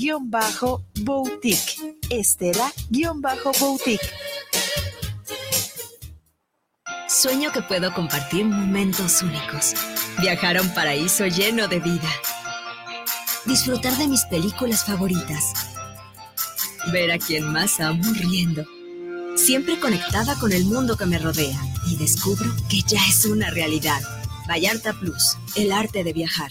Estela-Boutique. Estela-Boutique. Sueño que puedo compartir momentos únicos. Viajar a un paraíso lleno de vida. Disfrutar de mis películas favoritas. Ver a quien más amo riendo. Siempre conectada con el mundo que me rodea. Y descubro que ya es una realidad. Vallarta Plus, el arte de viajar.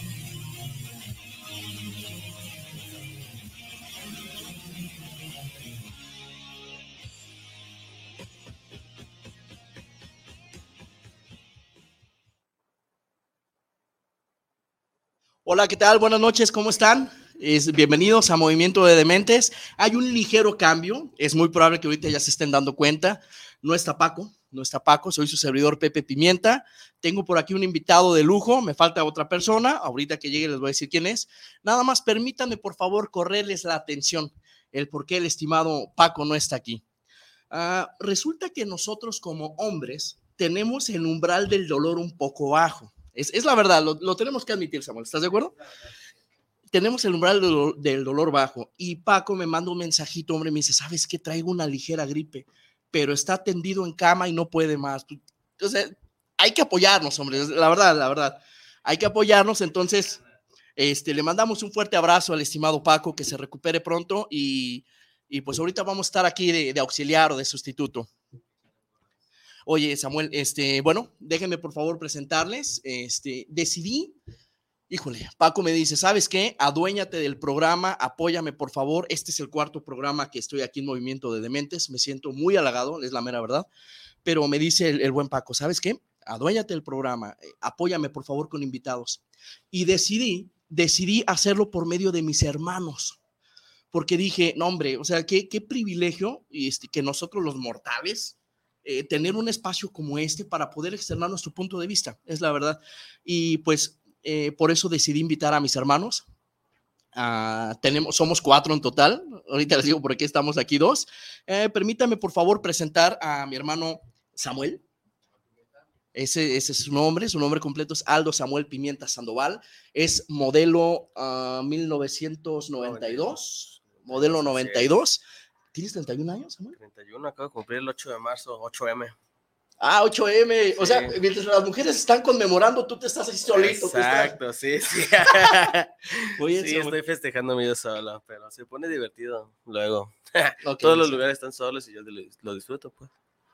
Hola, ¿qué tal? Buenas noches, ¿cómo están? bienvenidos a Movimiento de Dementes. Hay un ligero cambio, es muy probable que ahorita ya se estén dando cuenta. No está Paco, no está Paco, soy su servidor Pepe Pimienta. Tengo por aquí un invitado de lujo, me falta otra persona, ahorita que llegue les voy a decir quién es. Nada más permítanme por favor correrles la atención, el por qué el estimado Paco no está aquí. Ah, resulta que nosotros como hombres tenemos el umbral del dolor un poco bajo. Es, la verdad, lo, lo tenemos que admitir, Samuel, ¿estás de acuerdo? tenemos el umbral del dolor, bajo y Paco me manda un mensajito, hombre, me dice, ¿sabes qué? Traigo una ligera gripe, pero está tendido en cama y no puede más. Entonces, hay que apoyarnos, hombre, la verdad, la verdad. Hay que apoyarnos, entonces, este, le mandamos un fuerte abrazo al estimado Paco, que se recupere pronto y, pues ahorita vamos a estar aquí de, de auxiliar o de sustituto. Oye, Samuel, este, bueno, déjenme por favor presentarles. Este, decidí híjole, Paco me dice, ¿sabes qué? Aduéñate del programa, apóyame por favor. Este es el cuarto programa que estoy aquí en Movimiento de Dementes. Me siento muy halagado, es la mera verdad. Pero me dice el, buen Paco, ¿sabes qué? Aduéñate del programa, eh, apóyame por favor con invitados. Y decidí, decidí hacerlo por medio de mis hermanos. Porque dije, no hombre, o sea, qué, qué privilegio este, que nosotros los mortales, eh, tener un espacio como este para poder externar nuestro punto de vista, es la verdad. Y pues eh, por eso decidí invitar a mis hermanos. Ah, tenemos, somos cuatro en total. Ahorita les digo por qué estamos aquí dos. Eh, permítame, por favor, presentar a mi hermano Samuel. Ese, ese, es su nombre, su nombre completo es Aldo Samuel Pimienta Sandoval. Es modelo 1992, ah, modelo 92. ¿Tienes 31 años, Samuel? 31, acabo de cumplir el 8 de marzo, 8M. Ah, 8M. O sea, mientras las mujeres están conmemorando, tú te estás ahí solito. Exacto, sí, sí. sí, estoy festejando medio solo, pero se pone divertido luego. Todos los lugares están solos y yo lo disfruto, pues.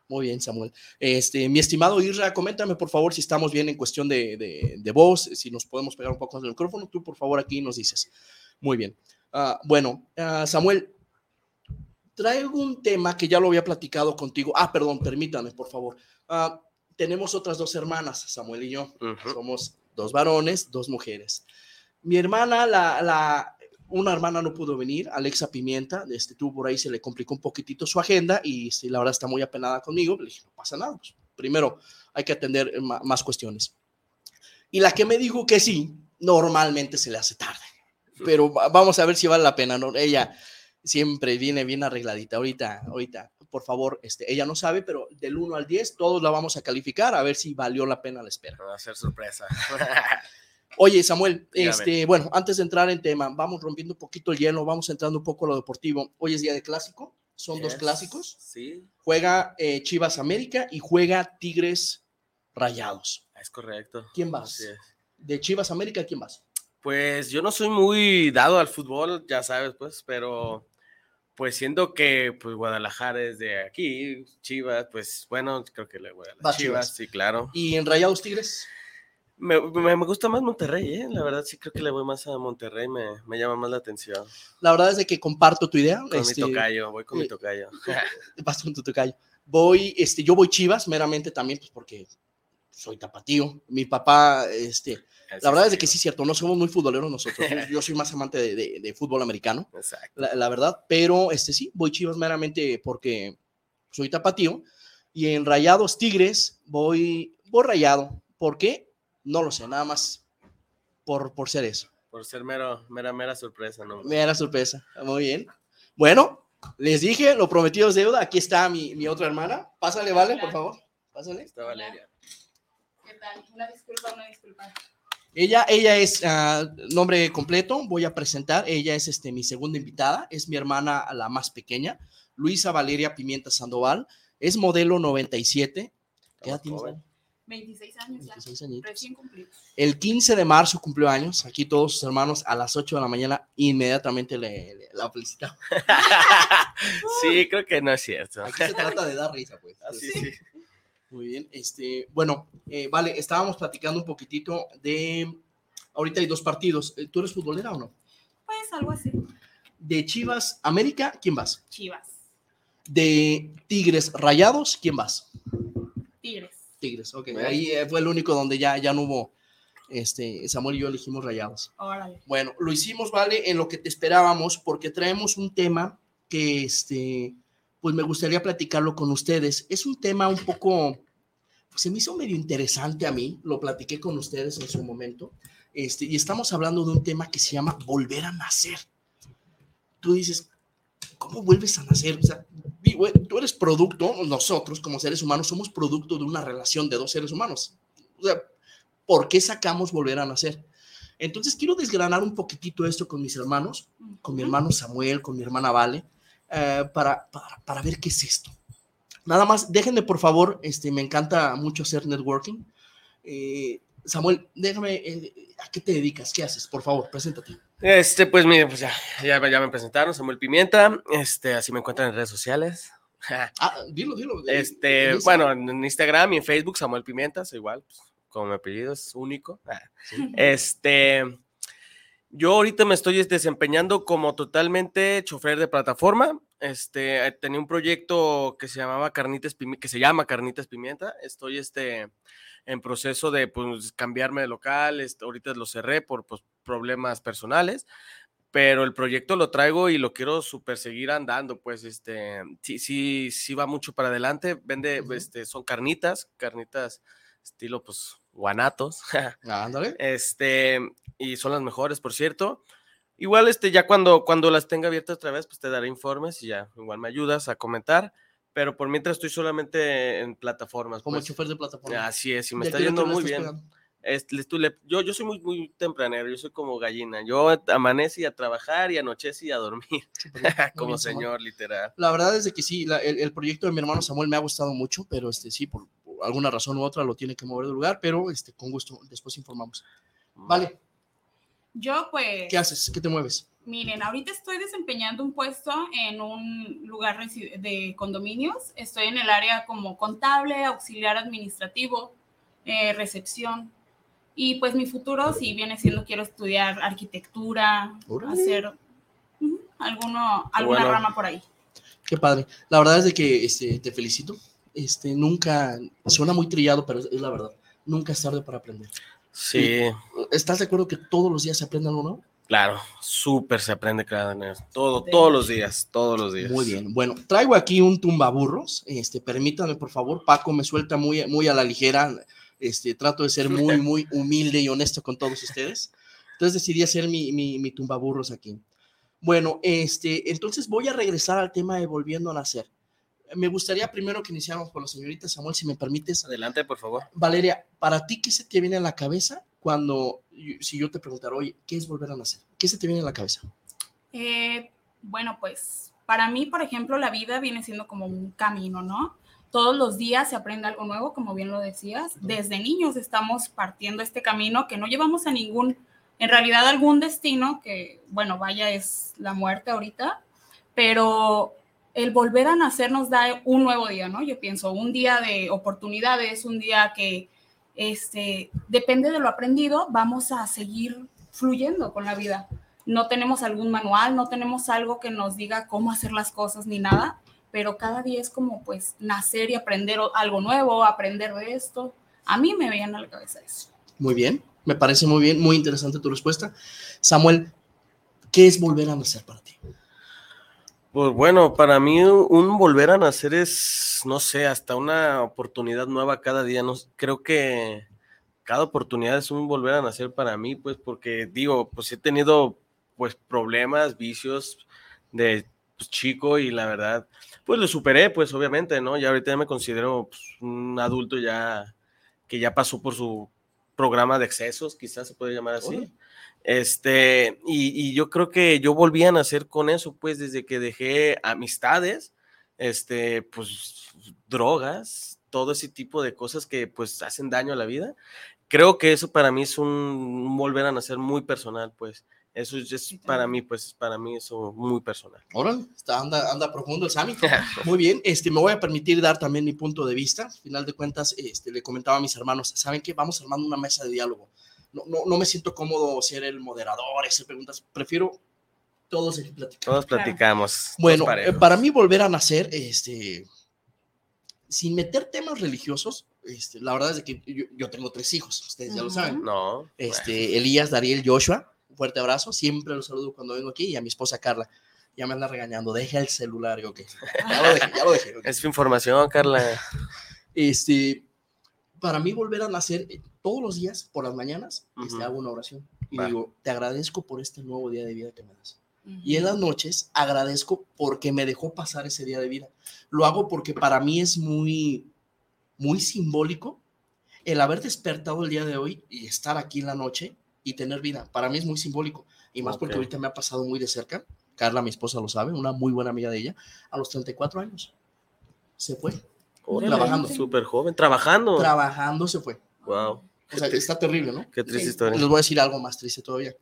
Muy bien, Samuel. Este, mi estimado Isra, coméntame por favor si estamos bien en cuestión de, de, voz, si nos podemos pegar un poco del micrófono. Tú, por favor, aquí nos dices. Muy bien. Ah, bueno, ah, Samuel, traigo un tema que ya lo había platicado contigo. Ah, perdón, permítame, por favor. Ah, tenemos otras dos hermanas, Samuel y yo. Somos dos varones, dos mujeres. Mi hermana, la, la, una hermana no pudo venir, Alexa Pimienta, este, tuvo por ahí, se le complicó un poquitito su agenda y sí, la verdad está muy apenada conmigo. Le dije, no pasa nada, pues, primero hay que atender más cuestiones. Y la que me dijo que sí, normalmente se le hace tarde, pero vamos a ver si vale la pena, ¿no? Ella siempre viene bien arregladita. Ahorita, ahorita, por favor, este, ella no sabe, pero del 1 al 10 todos la vamos a calificar a ver si valió la pena la espera. Va a ser sorpresa. Oye, Samuel, este, bueno, antes de entrar en tema, vamos rompiendo un poquito el hielo, vamos entrando un poco a lo deportivo. Hoy es día de clásico, son dos clásicos. Sí. Juega eh, Chivas América y juega Tigres Rayados. Es correcto. ¿Quién vas? De Chivas América, ¿quién vas? Pues yo no soy muy dado al fútbol, ya sabes, pues, pero pues siendo que pues Guadalajara es de aquí, Chivas, pues bueno, creo que le voy a Chivas, sí, claro. ¿Y en Rayados Tigres? Me, me, gusta más Monterrey, ¿eh? La verdad sí creo que le voy más a Monterrey, me, me llama más la atención. La verdad es de que comparto tu idea. Con mi este, tocayo, voy con mi eh, tocayo. Vas con tu tocayo. Voy, este, yo voy Chivas meramente también, pues porque soy tapatío. Mi papá, este, la verdad es de que sí es cierto, no somos muy futboleros nosotros. yo soy más amante de, de, fútbol americano, Exacto. La, la, verdad. Pero, este, sí, voy Chivas meramente porque soy tapatío. Y en Rayados Tigres voy, voy Rayado. ¿Por qué? No lo sé, nada más por, por ser eso. Por ser mero, mera, mera sorpresa, ¿no? Mera sorpresa, muy bien. Bueno, les dije, lo prometido es deuda. Aquí está mi, mi otra hermana. Pásale, Vale, por favor. Pásale. Está Valeria. Una disculpa, una disculpa. Ella, ella es uh, nombre completo, voy a presentar. Ella es este, mi segunda invitada, es mi hermana la más pequeña, Luisa Valeria Pimienta Sandoval, es modelo 97. ¿Qué edad tienes? 26 años 26 ya, recién cumplido. El 15 de marzo cumplió años, aquí todos sus hermanos a las 8 de la mañana inmediatamente le, la felicitamos. sí, creo que no es cierto. Aquí se trata de dar risa, pues. Así sí. Muy bien, este, bueno, eh, vale, estábamos platicando un poquitito de, ahorita hay dos partidos, eh, ¿tú eres futbolera o no? Pues algo así. De Chivas América, ¿quién vas? Chivas. De Tigres Rayados, ¿quién vas? Tigres. Tigres, ok. Ahí eh, fue el único donde ya, ya no hubo, este, Samuel y yo elegimos rayados. Bueno, lo hicimos, vale, en lo que te esperábamos, porque traemos un tema que, este, pues me gustaría platicarlo con ustedes. Es un tema un poco, se me hizo medio interesante a mí, lo platiqué con ustedes en su momento, este, y estamos hablando de un tema que se llama volver a nacer. Tú dices, ¿cómo vuelves a nacer? O sea, tú eres producto, nosotros como seres humanos somos producto de una relación de dos seres humanos. O sea, ¿por qué sacamos volver a nacer? Entonces quiero desgranar un poquitito esto con mis hermanos, con mi hermano Samuel, con mi hermana Vale, eh, para, para, ver qué es esto. Nada más, déjenme por favor, este, me encanta mucho hacer networking. Eh, Samuel, déjame, eh, ¿a qué te dedicas? ¿Qué haces? Por favor, preséntate. Este, pues mire, pues ya, ya, me presentaron, Samuel Pimienta, este, así me encuentran en redes sociales. ah, dilo, dilo. Este, bueno, en Instagram y en Facebook, Samuel Pimienta, es igual, pues, como mi apellido es único. Ah, este, yo ahorita me estoy desempeñando como totalmente chofer de plataforma. Este, tenía un proyecto que se llamaba Carnitas que se llama Carnitas Pimienta. Estoy, este, en proceso de pues, cambiarme de local, este, ahorita lo cerré por pues, problemas personales, pero el proyecto lo traigo y lo quiero super seguir andando, pues este, sí, sí, sí va mucho para adelante, vende, este, son carnitas, carnitas estilo pues guanatos, Ándale. este, y son las mejores, por cierto. Igual, este, ya cuando, cuando las tenga abiertas otra vez, pues te daré informes y ya, igual me ayudas a comentar pero por mientras estoy solamente en plataformas. Como pues. chofer de plataforma. Así es, y me está yendo muy bien. yo, yo soy muy, muy tempranero, yo soy como gallina. Yo amanece a trabajar y anochece y a dormir, como señor, literal. La verdad es de que sí, el, proyecto de mi hermano Samuel me ha gustado mucho, pero este sí, por, alguna razón u otra lo tiene que mover de lugar, pero este, con gusto, después informamos. Vale. Yo pues... ¿Qué haces? ¿Qué te mueves? Miren, ahorita estoy desempeñando un puesto en un lugar de condominios. Estoy en el área como contable, auxiliar administrativo, eh, recepción. Y pues mi futuro, si viene siendo, quiero estudiar arquitectura, hacer alguno, alguna rama por ahí. Qué padre. La verdad es de que este, te felicito. Este, nunca, suena muy trillado, pero es, la verdad. Nunca es tarde para aprender. Sí. ¿Estás de acuerdo que todos los días se aprende algo nuevo? Claro, súper se aprende cada día. Todo, todos los días, todos los días. Muy bien. Bueno, traigo aquí un tumbaburros. Este, permítanme, por favor. Paco me suelta muy, muy a la ligera. Este, trato de ser muy, muy humilde y honesto con todos ustedes. Entonces decidí hacer mi, mi, mi tumbaburros aquí. Bueno, este, entonces voy a regresar al tema de volviendo a nacer. Me gustaría primero que iniciáramos con la señorita Samuel, si me permites. Adelante, por favor. Valeria, ¿para ti qué se te viene a la cabeza cuando, si yo te preguntara, oye, ¿qué es volver a nacer? ¿Qué se te viene a la cabeza? Eh, bueno, pues para mí, por ejemplo, la vida viene siendo como un camino, ¿no? Todos los días se aprende algo nuevo, como bien lo decías. Desde niños estamos partiendo este camino que no llevamos a ningún, en realidad algún destino, que, bueno, vaya, es la muerte ahorita, pero el volver a nacer nos da un nuevo día, ¿no? Yo pienso, un día de oportunidades, un día que este, depende de lo aprendido, vamos a seguir fluyendo con la vida. No tenemos algún manual, no tenemos algo que nos diga cómo hacer las cosas ni nada, pero cada día es como pues nacer y aprender algo nuevo, aprender de esto. A mí me viene a la cabeza eso. Muy bien, me parece muy bien, muy interesante tu respuesta. Samuel, ¿qué es volver a nacer para ti? Pues bueno, para mí un volver a nacer es, no sé, hasta una oportunidad nueva cada día. No, creo que cada oportunidad es un volver a nacer para mí, pues porque digo, pues he tenido pues problemas, vicios de pues, chico y la verdad, pues lo superé, pues obviamente, ¿no? Ya ahorita ya me considero pues, un adulto ya que ya pasó por su programa de excesos, quizás se puede llamar así. Este, y, yo creo que yo volví a nacer con eso, pues desde que dejé amistades, este, pues drogas, todo ese tipo de cosas que pues hacen daño a la vida. Creo que eso para mí es un, volver a nacer muy personal, pues. Eso es, para mí, pues, para mí eso muy personal. Está, anda, anda profundo el Sami. Muy bien, este, me voy a permitir dar también mi punto de vista. Al final de cuentas, este, le comentaba a mis hermanos, ¿saben qué? Vamos armando una mesa de diálogo no, no, me siento cómodo ser el moderador, hacer preguntas, prefiero todos platicar. Todos platicamos. Bueno, eh, para mí volver a nacer, este, sin meter temas religiosos, este, la verdad es que yo, tengo tres hijos, ustedes ya lo saben. No. Este, Elías, Dariel, Joshua, un fuerte abrazo, siempre los saludo cuando vengo aquí, y a mi esposa Carla. Ya me anda regañando, deja el celular, yo qué. Ya lo dejé, ya lo dejé. Es información, Carla. Este, para mí volver a nacer, todos los días, por las mañanas, este, hago una oración y digo, te agradezco por este nuevo día de vida que me das. Y en las noches agradezco porque me dejó pasar ese día de vida. Lo hago porque para mí es muy, muy simbólico el haber despertado el día de hoy y estar aquí en la noche y tener vida. Para mí es muy simbólico. Y más porque ahorita me ha pasado muy de cerca. Carla, mi esposa, lo sabe, una muy buena amiga de ella, a los 34 años. Se fue. Trabajando. Súper joven, trabajando. Trabajando se fue. Wow. O sea, está terrible, ¿no? Qué triste historia. Les voy a decir algo más triste todavía.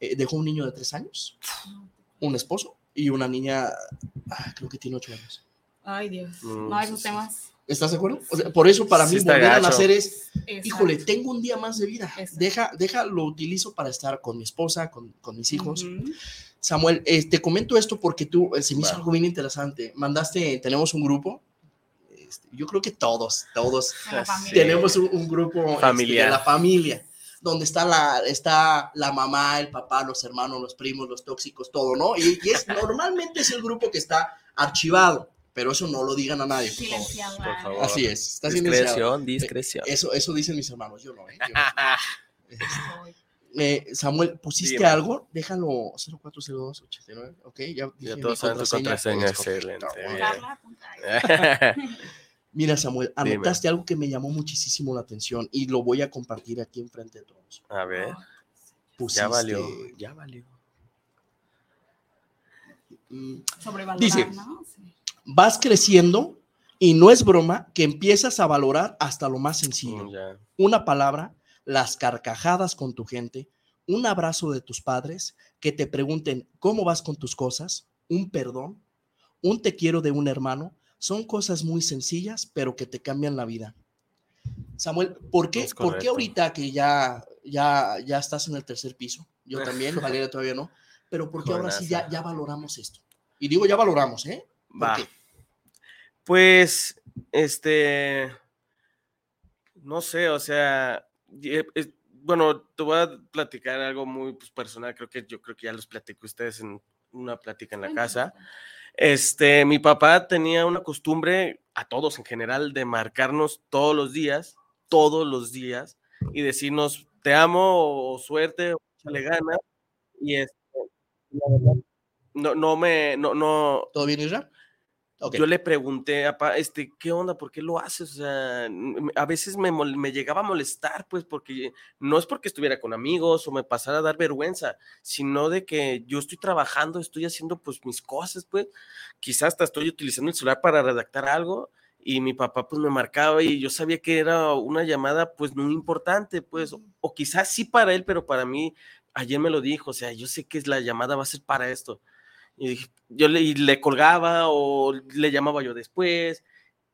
Eh, dejó un niño de tres años, un esposo y una niña, ah, creo que tiene ocho años. Ay, Dios. Mm, no, esos temas. ¿Estás de acuerdo? por eso para mí volver a nacer es, híjole, tengo un día más de vida. Deja, deja, lo utilizo para estar con mi esposa, con, con mis hijos. Samuel, eh, te comento esto porque tú, eh, se me hizo algo bien interesante. Mandaste, tenemos un grupo este, yo creo que todos, todos tenemos un, grupo este, familiar. de la familia, donde está la, está la mamá, el papá, los hermanos, los primos, los tóxicos, todo, ¿no? Y, es, normalmente es el grupo que está archivado, pero eso no lo digan a nadie. Por favor. Así es. Está discreción, discreción. Eso, eso dicen mis hermanos, yo no. ¿eh? Eh, Samuel, ¿pusiste algo? Déjalo 040289, ok, ya, ya todos saben tu contraseña, excelente. Mira, Samuel, anotaste algo que me llamó muchísimo la atención y lo voy a compartir aquí enfrente de todos. A ver. ya valió, ya valió. Mm, dice, vas creciendo y no es broma que empiezas a valorar hasta lo más sencillo. Mm, Una palabra, las carcajadas con tu gente, un abrazo de tus padres, que te pregunten cómo vas con tus cosas, un perdón, un te quiero de un hermano, son cosas muy sencillas, pero que te cambian la vida. Samuel, ¿por qué, ¿por qué ahorita que ya, ya, ya estás en el tercer piso? Yo también, Valeria todavía no, pero ¿por qué ahora sí ya, ya valoramos esto? Y digo, ya valoramos, ¿eh? Va. Pues, este, no sé, o sea, eh, bueno, te voy a platicar algo muy pues, personal, creo que yo creo que ya los platico ustedes en una plática en la casa. Este, mi papá tenía una costumbre, a todos en general, de marcarnos todos los días, todos los días, y decirnos, te amo, o suerte, o le gana. Y este, no, no me, no, no. ¿Todo bien, Yo le pregunté, a este, ¿qué onda? ¿Por qué lo haces? O sea, a veces me, me, llegaba a molestar, pues, porque no es porque estuviera con amigos o me pasara a dar vergüenza, sino de que yo estoy trabajando, estoy haciendo, pues, mis cosas, pues, quizás hasta estoy utilizando el celular para redactar algo y mi papá, pues, me marcaba y yo sabía que era una llamada, pues, muy importante, pues, o quizás sí para él, pero para mí, ayer me lo dijo, o sea, yo sé que la llamada va a ser para esto y yo le, le colgaba o le llamaba yo después.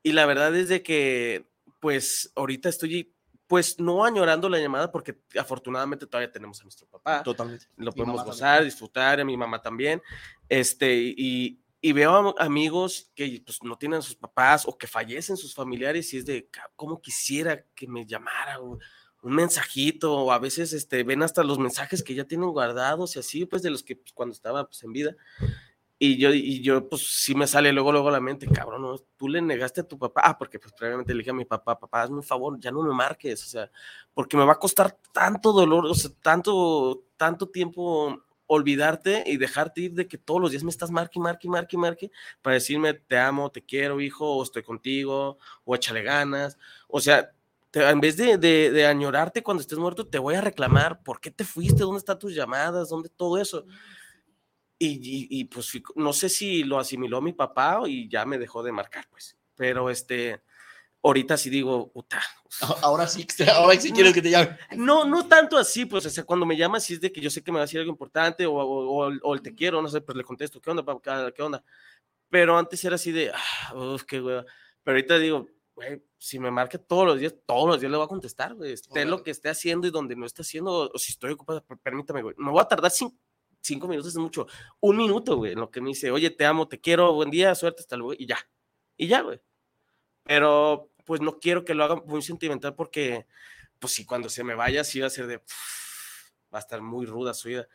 Y la verdad es de que, pues, ahorita estoy pues no añorando la llamada porque afortunadamente todavía tenemos a nuestro papá. Totalmente. Lo podemos gozar, también. disfrutar, a mi mamá también. Este, y, y veo am- amigos que pues, no tienen a sus papás o que fallecen sus familiares y es de, "Ca- ¿cómo quisiera que me llamara? Un mensajito, o a veces este, ven hasta los mensajes que ya tienen guardados y así, pues de los que pues, cuando estaba pues, en vida. Y yo, y yo, pues sí me sale luego, luego a la mente, cabrón, tú le negaste a tu papá, ah, porque pues previamente le dije a mi papá, papá, hazme un favor, ya no me marques, o sea, porque me va a costar tanto dolor, o sea, tanto, tanto tiempo olvidarte y dejarte ir de que todos los días me estás marque, marque, marque, marque, para decirme te amo, te quiero, hijo, o estoy contigo, o échale ganas. O sea, te- en vez de, de, de añorarte cuando estés muerto, te voy a reclamar por qué te fuiste, dónde están tus llamadas, dónde todo eso. Y, y- y, pues no sé si lo asimiló mi papá y ya me dejó de marcar, pues. Pero este, ahorita sí digo, puta, Ahora sí, ahora sí quiero que te llame. no, no tanto así, pues, o sea, cuando me llama, sí es de que yo sé que me va a decir algo importante o, o- o o el te quiero, no sé, pues le contesto, ¿qué onda, papá? ¿Qué onda? Pero antes era así de, ah, uf, qué hueva. Pero ahorita digo, güey, si me marca todos los días, todos los días le voy a contestar, güey, esté lo que esté haciendo y donde no esté haciendo, o, si estoy ocupado, per- permítame, güey, me voy a tardar cin- cinco minutos, es mucho, un minuto, güey, en lo que me dice, oye, te amo, te quiero, buen día, suerte, hasta luego, y ya, y ya, güey. Pero, pues no quiero que lo haga muy sentimental porque, pues sí, cuando se me vaya, sí va a ser de, va a estar muy ruda su vida.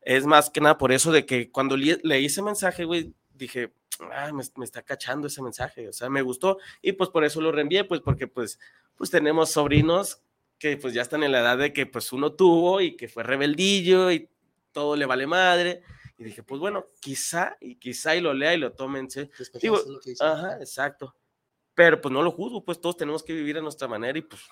Es más que nada por eso de que cuando le- leí ese mensaje, güey, dije, ah, me, me está cachando ese mensaje, o sea, me gustó y pues por eso lo reenvié, pues porque pues, pues tenemos sobrinos que pues ya están en la edad de que pues uno tuvo y que fue rebeldillo y todo le vale madre. Y dije, pues bueno, quizá y quizá y lo lea y lo tómense. Digo, Despejarse, lo que dice. Ajá, exacto. Pero pues no lo juzgo, pues todos tenemos que vivir a nuestra manera y pues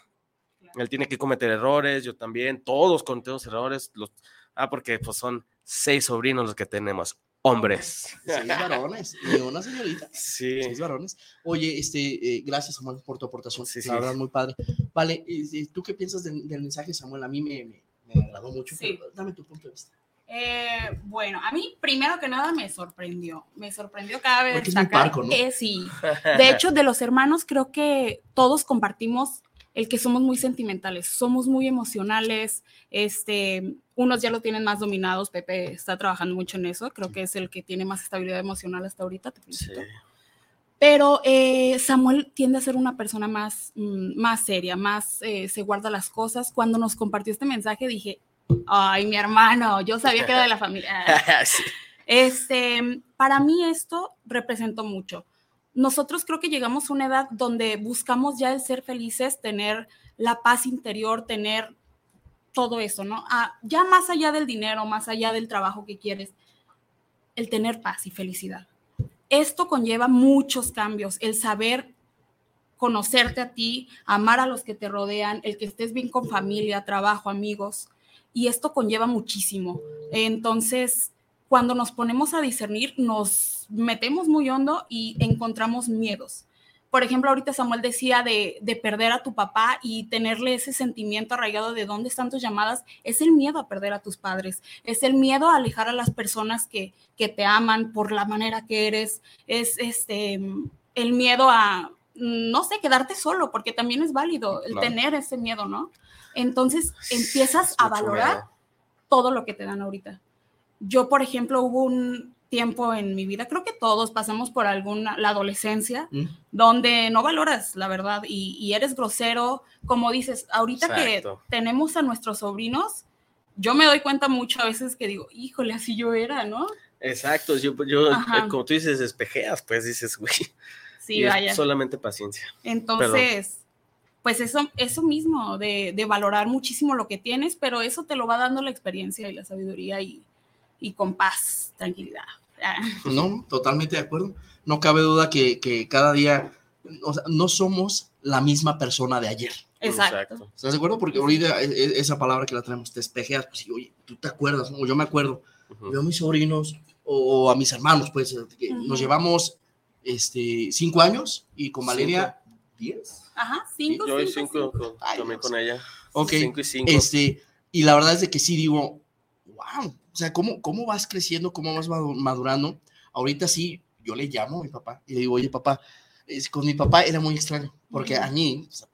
él tiene que cometer errores, yo también, todos cometemos errores. Los, ah, porque pues son seis sobrinos los que tenemos, hombres. Seis varones y una señorita. Sí. Seis varones. Oye, este, eh, gracias Samuel por tu aportación. Sí, la sí. verdad, muy padre. Vale, ¿tú qué piensas del, del mensaje, Samuel? A mí me, me, me agradó mucho. Sí. pero dame tu punto de vista. Eh, bueno, a mí primero que nada me sorprendió, me sorprendió cada vez Porque es parco, ¿no? eh, sí. De hecho, de los hermanos creo que todos compartimos el que somos muy sentimentales, somos muy emocionales, este, unos ya lo tienen más dominados, Pepe está trabajando mucho en eso, creo que es el que tiene más estabilidad emocional hasta ahorita, te Sí. Pero eh, Samuel tiende a ser una persona más, mm, más seria, más eh, se guarda las cosas. Cuando nos compartió este mensaje dije, ay, mi hermano, yo sabía que era de la familia. Sí. Este, para mí esto representó mucho. Nosotros creo que llegamos a una edad donde buscamos ya el ser felices, tener la paz interior, tener todo eso, ¿no? Ah, ya más allá del dinero, más allá del trabajo que quieres, el tener paz y felicidad. Esto conlleva muchos cambios, el saber conocerte a ti, amar a los que te rodean, el que estés bien con familia, trabajo, amigos, y esto conlleva muchísimo. Entonces, cuando nos ponemos a discernir, nos metemos muy hondo y encontramos miedos. Por ejemplo, ahorita Samuel decía de, de, perder a tu papá y tenerle ese sentimiento arraigado de dónde están tus llamadas, es el miedo a perder a tus padres, es el miedo a alejar a las personas que, que te aman por la manera que eres, es este, el miedo a, no sé, quedarte solo, porque también es válido el Claro. tener ese miedo, ¿no? Entonces empiezas a valorar miedo. todo lo que te dan ahorita. Yo, por ejemplo, hubo un tiempo en mi vida, creo que todos pasamos por alguna, la adolescencia, ¿Mm? donde no valoras la verdad y, y eres grosero, como dices, ahorita Exacto. que tenemos a nuestros sobrinos, yo me doy cuenta mucho a veces que digo, híjole, así yo era, ¿no? Exacto, yo, yo Ajá. eh, como tú dices, despejeas, pues dices, güey. Sí, y es vaya. solamente paciencia. Entonces, pues eso, eso mismo, de, de valorar muchísimo lo que tienes, pero eso te lo va dando la experiencia y la sabiduría y, y con paz, tranquilidad. Ah, No, totalmente de acuerdo. No cabe duda que, que cada día, o sea, no somos la misma persona de ayer. Exacto. ¿Estás de acuerdo? Porque ahorita e- e- esa palabra que la tenemos, te espejeas, pues sí, oye, tú te acuerdas, o yo me acuerdo, Ujú. veo a mis sobrinos o a mis hermanos, pues, que Ujú. nos llevamos este, cinco años y con Valeria, diez. Ajá, cinco, yo y cinco, cinco, cinco. con- Ay, también Dios. con ella. Ok, Cinco y cinco. Este, y la verdad es de que sí digo, wow, sea, ¿cómo, cómo vas creciendo, cómo vas madu- madurando? Ahorita sí, yo le llamo a mi papá y le digo, oye, papá, es- con mi papá era muy extraño, porque a mí, o sea,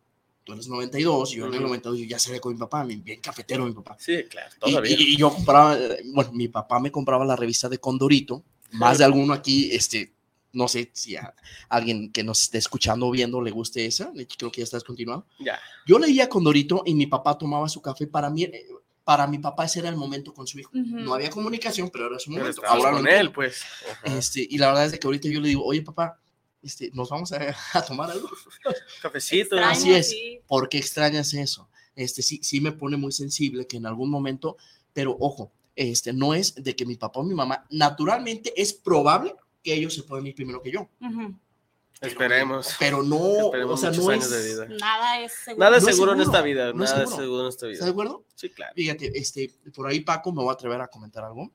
tú eres 92, yo en el 92 yo ya salía con mi papá, bien cafetero mi papá. Sí, claro, todavía. y- y yo compraba, bueno, mi papá me compraba la revista de Condorito, más de alguno aquí, este, no sé si a alguien que nos esté escuchando o viendo le guste esa, creo que ya está descontinuado. Ya. Yo leía Condorito y mi papá tomaba su café, para mí, eh, para mi papá ese era el momento con su hijo. No había comunicación, pero era su momento. Ahora con él, pues. Ajá. Este, y la verdad es que ahorita yo le digo, oye papá, este, nos vamos a, a tomar algo. Cafecito. Extraño, Así es. sí. ¿Por qué extrañas eso? Este, sí, sí me pone muy sensible que en algún momento, pero ojo, este, no es de que mi papá o mi mamá, naturalmente es probable que ellos se puedan ir primero que yo, Esperemos. pero no, Esperemos o sea, no es, de vida. Nada es seguro. Nada es No es seguro en seguro, esta vida. no Nada es seguro. seguro en esta ¿Estás vida. de acuerdo? Sí, claro. Fíjate, este, por ahí Paco me voy a atrever a comentar algo.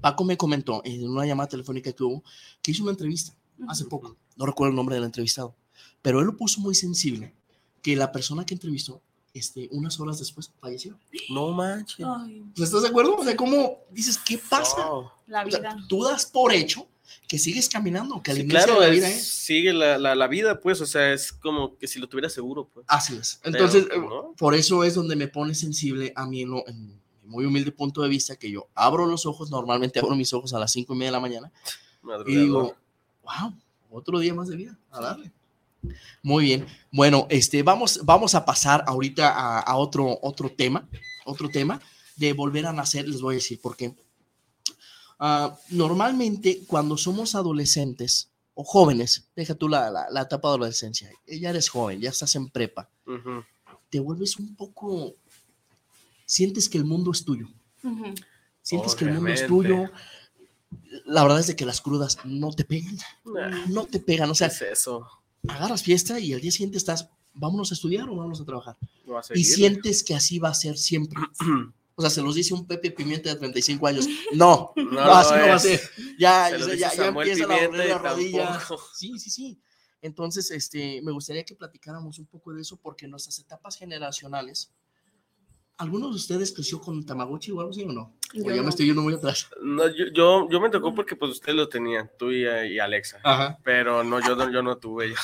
Paco me comentó en una llamada telefónica que tuvo que hizo una entrevista hace poco, no recuerdo el nombre del entrevistado, pero él lo puso muy sensible, que la persona que entrevistó, este, unas horas después falleció. No manches. Ay, ¿Estás de acuerdo? O sea, ¿cómo dices, qué pasa? No. la O sea, vida. tú das por hecho que sigues caminando, que Sí, inicio claro, de la es- vida es. sigue la, la, la vida, pues, o sea, es como que si lo tuviera seguro, pues. Así es. Entonces, eh, ¿no? por eso es donde me pone sensible a mí, en, lo- en mi muy humilde punto de vista, que yo abro los ojos, normalmente abro mis ojos a las cinco y media de la mañana, y digo, wow, otro día más de vida, a darle. Muy bien. Bueno, este, vamos, vamos a pasar ahorita a, a otro, otro tema, otro tema de volver a nacer. Les voy a decir por qué. Ah, normalmente, cuando somos adolescentes o jóvenes, deja tú la, la, la etapa de adolescencia, ya eres joven, ya estás en prepa, te vuelves un poco, sientes que el mundo es tuyo, sientes que el mundo es tuyo. La verdad es de que las crudas no te pegan, Nah, no te pegan, o ¿qué sea, es eso? agarras fiesta y al día siguiente estás, vámonos a estudiar o vámonos a trabajar. A Y sientes que así va a ser siempre. O sea, se los dice un Pepe Pimienta de 35 años. No, no, No, así no va a ser. Ya, Se o sea, ya, ya empieza la Pimienta doler la y rodilla. tampoco. Sí, sí, sí. Entonces, este, me gustaría que platicáramos un poco de eso porque en nuestras etapas generacionales, ¿alguno de ustedes creció con Tamagotchi o algo así o no? O Yo ya no. me estoy yendo muy atrás. No, yo, yo, yo me tocó porque pues ustedes lo tenían, tú y, y Alexa. Ajá. Pero no, yo no, yo no tuve. Yo,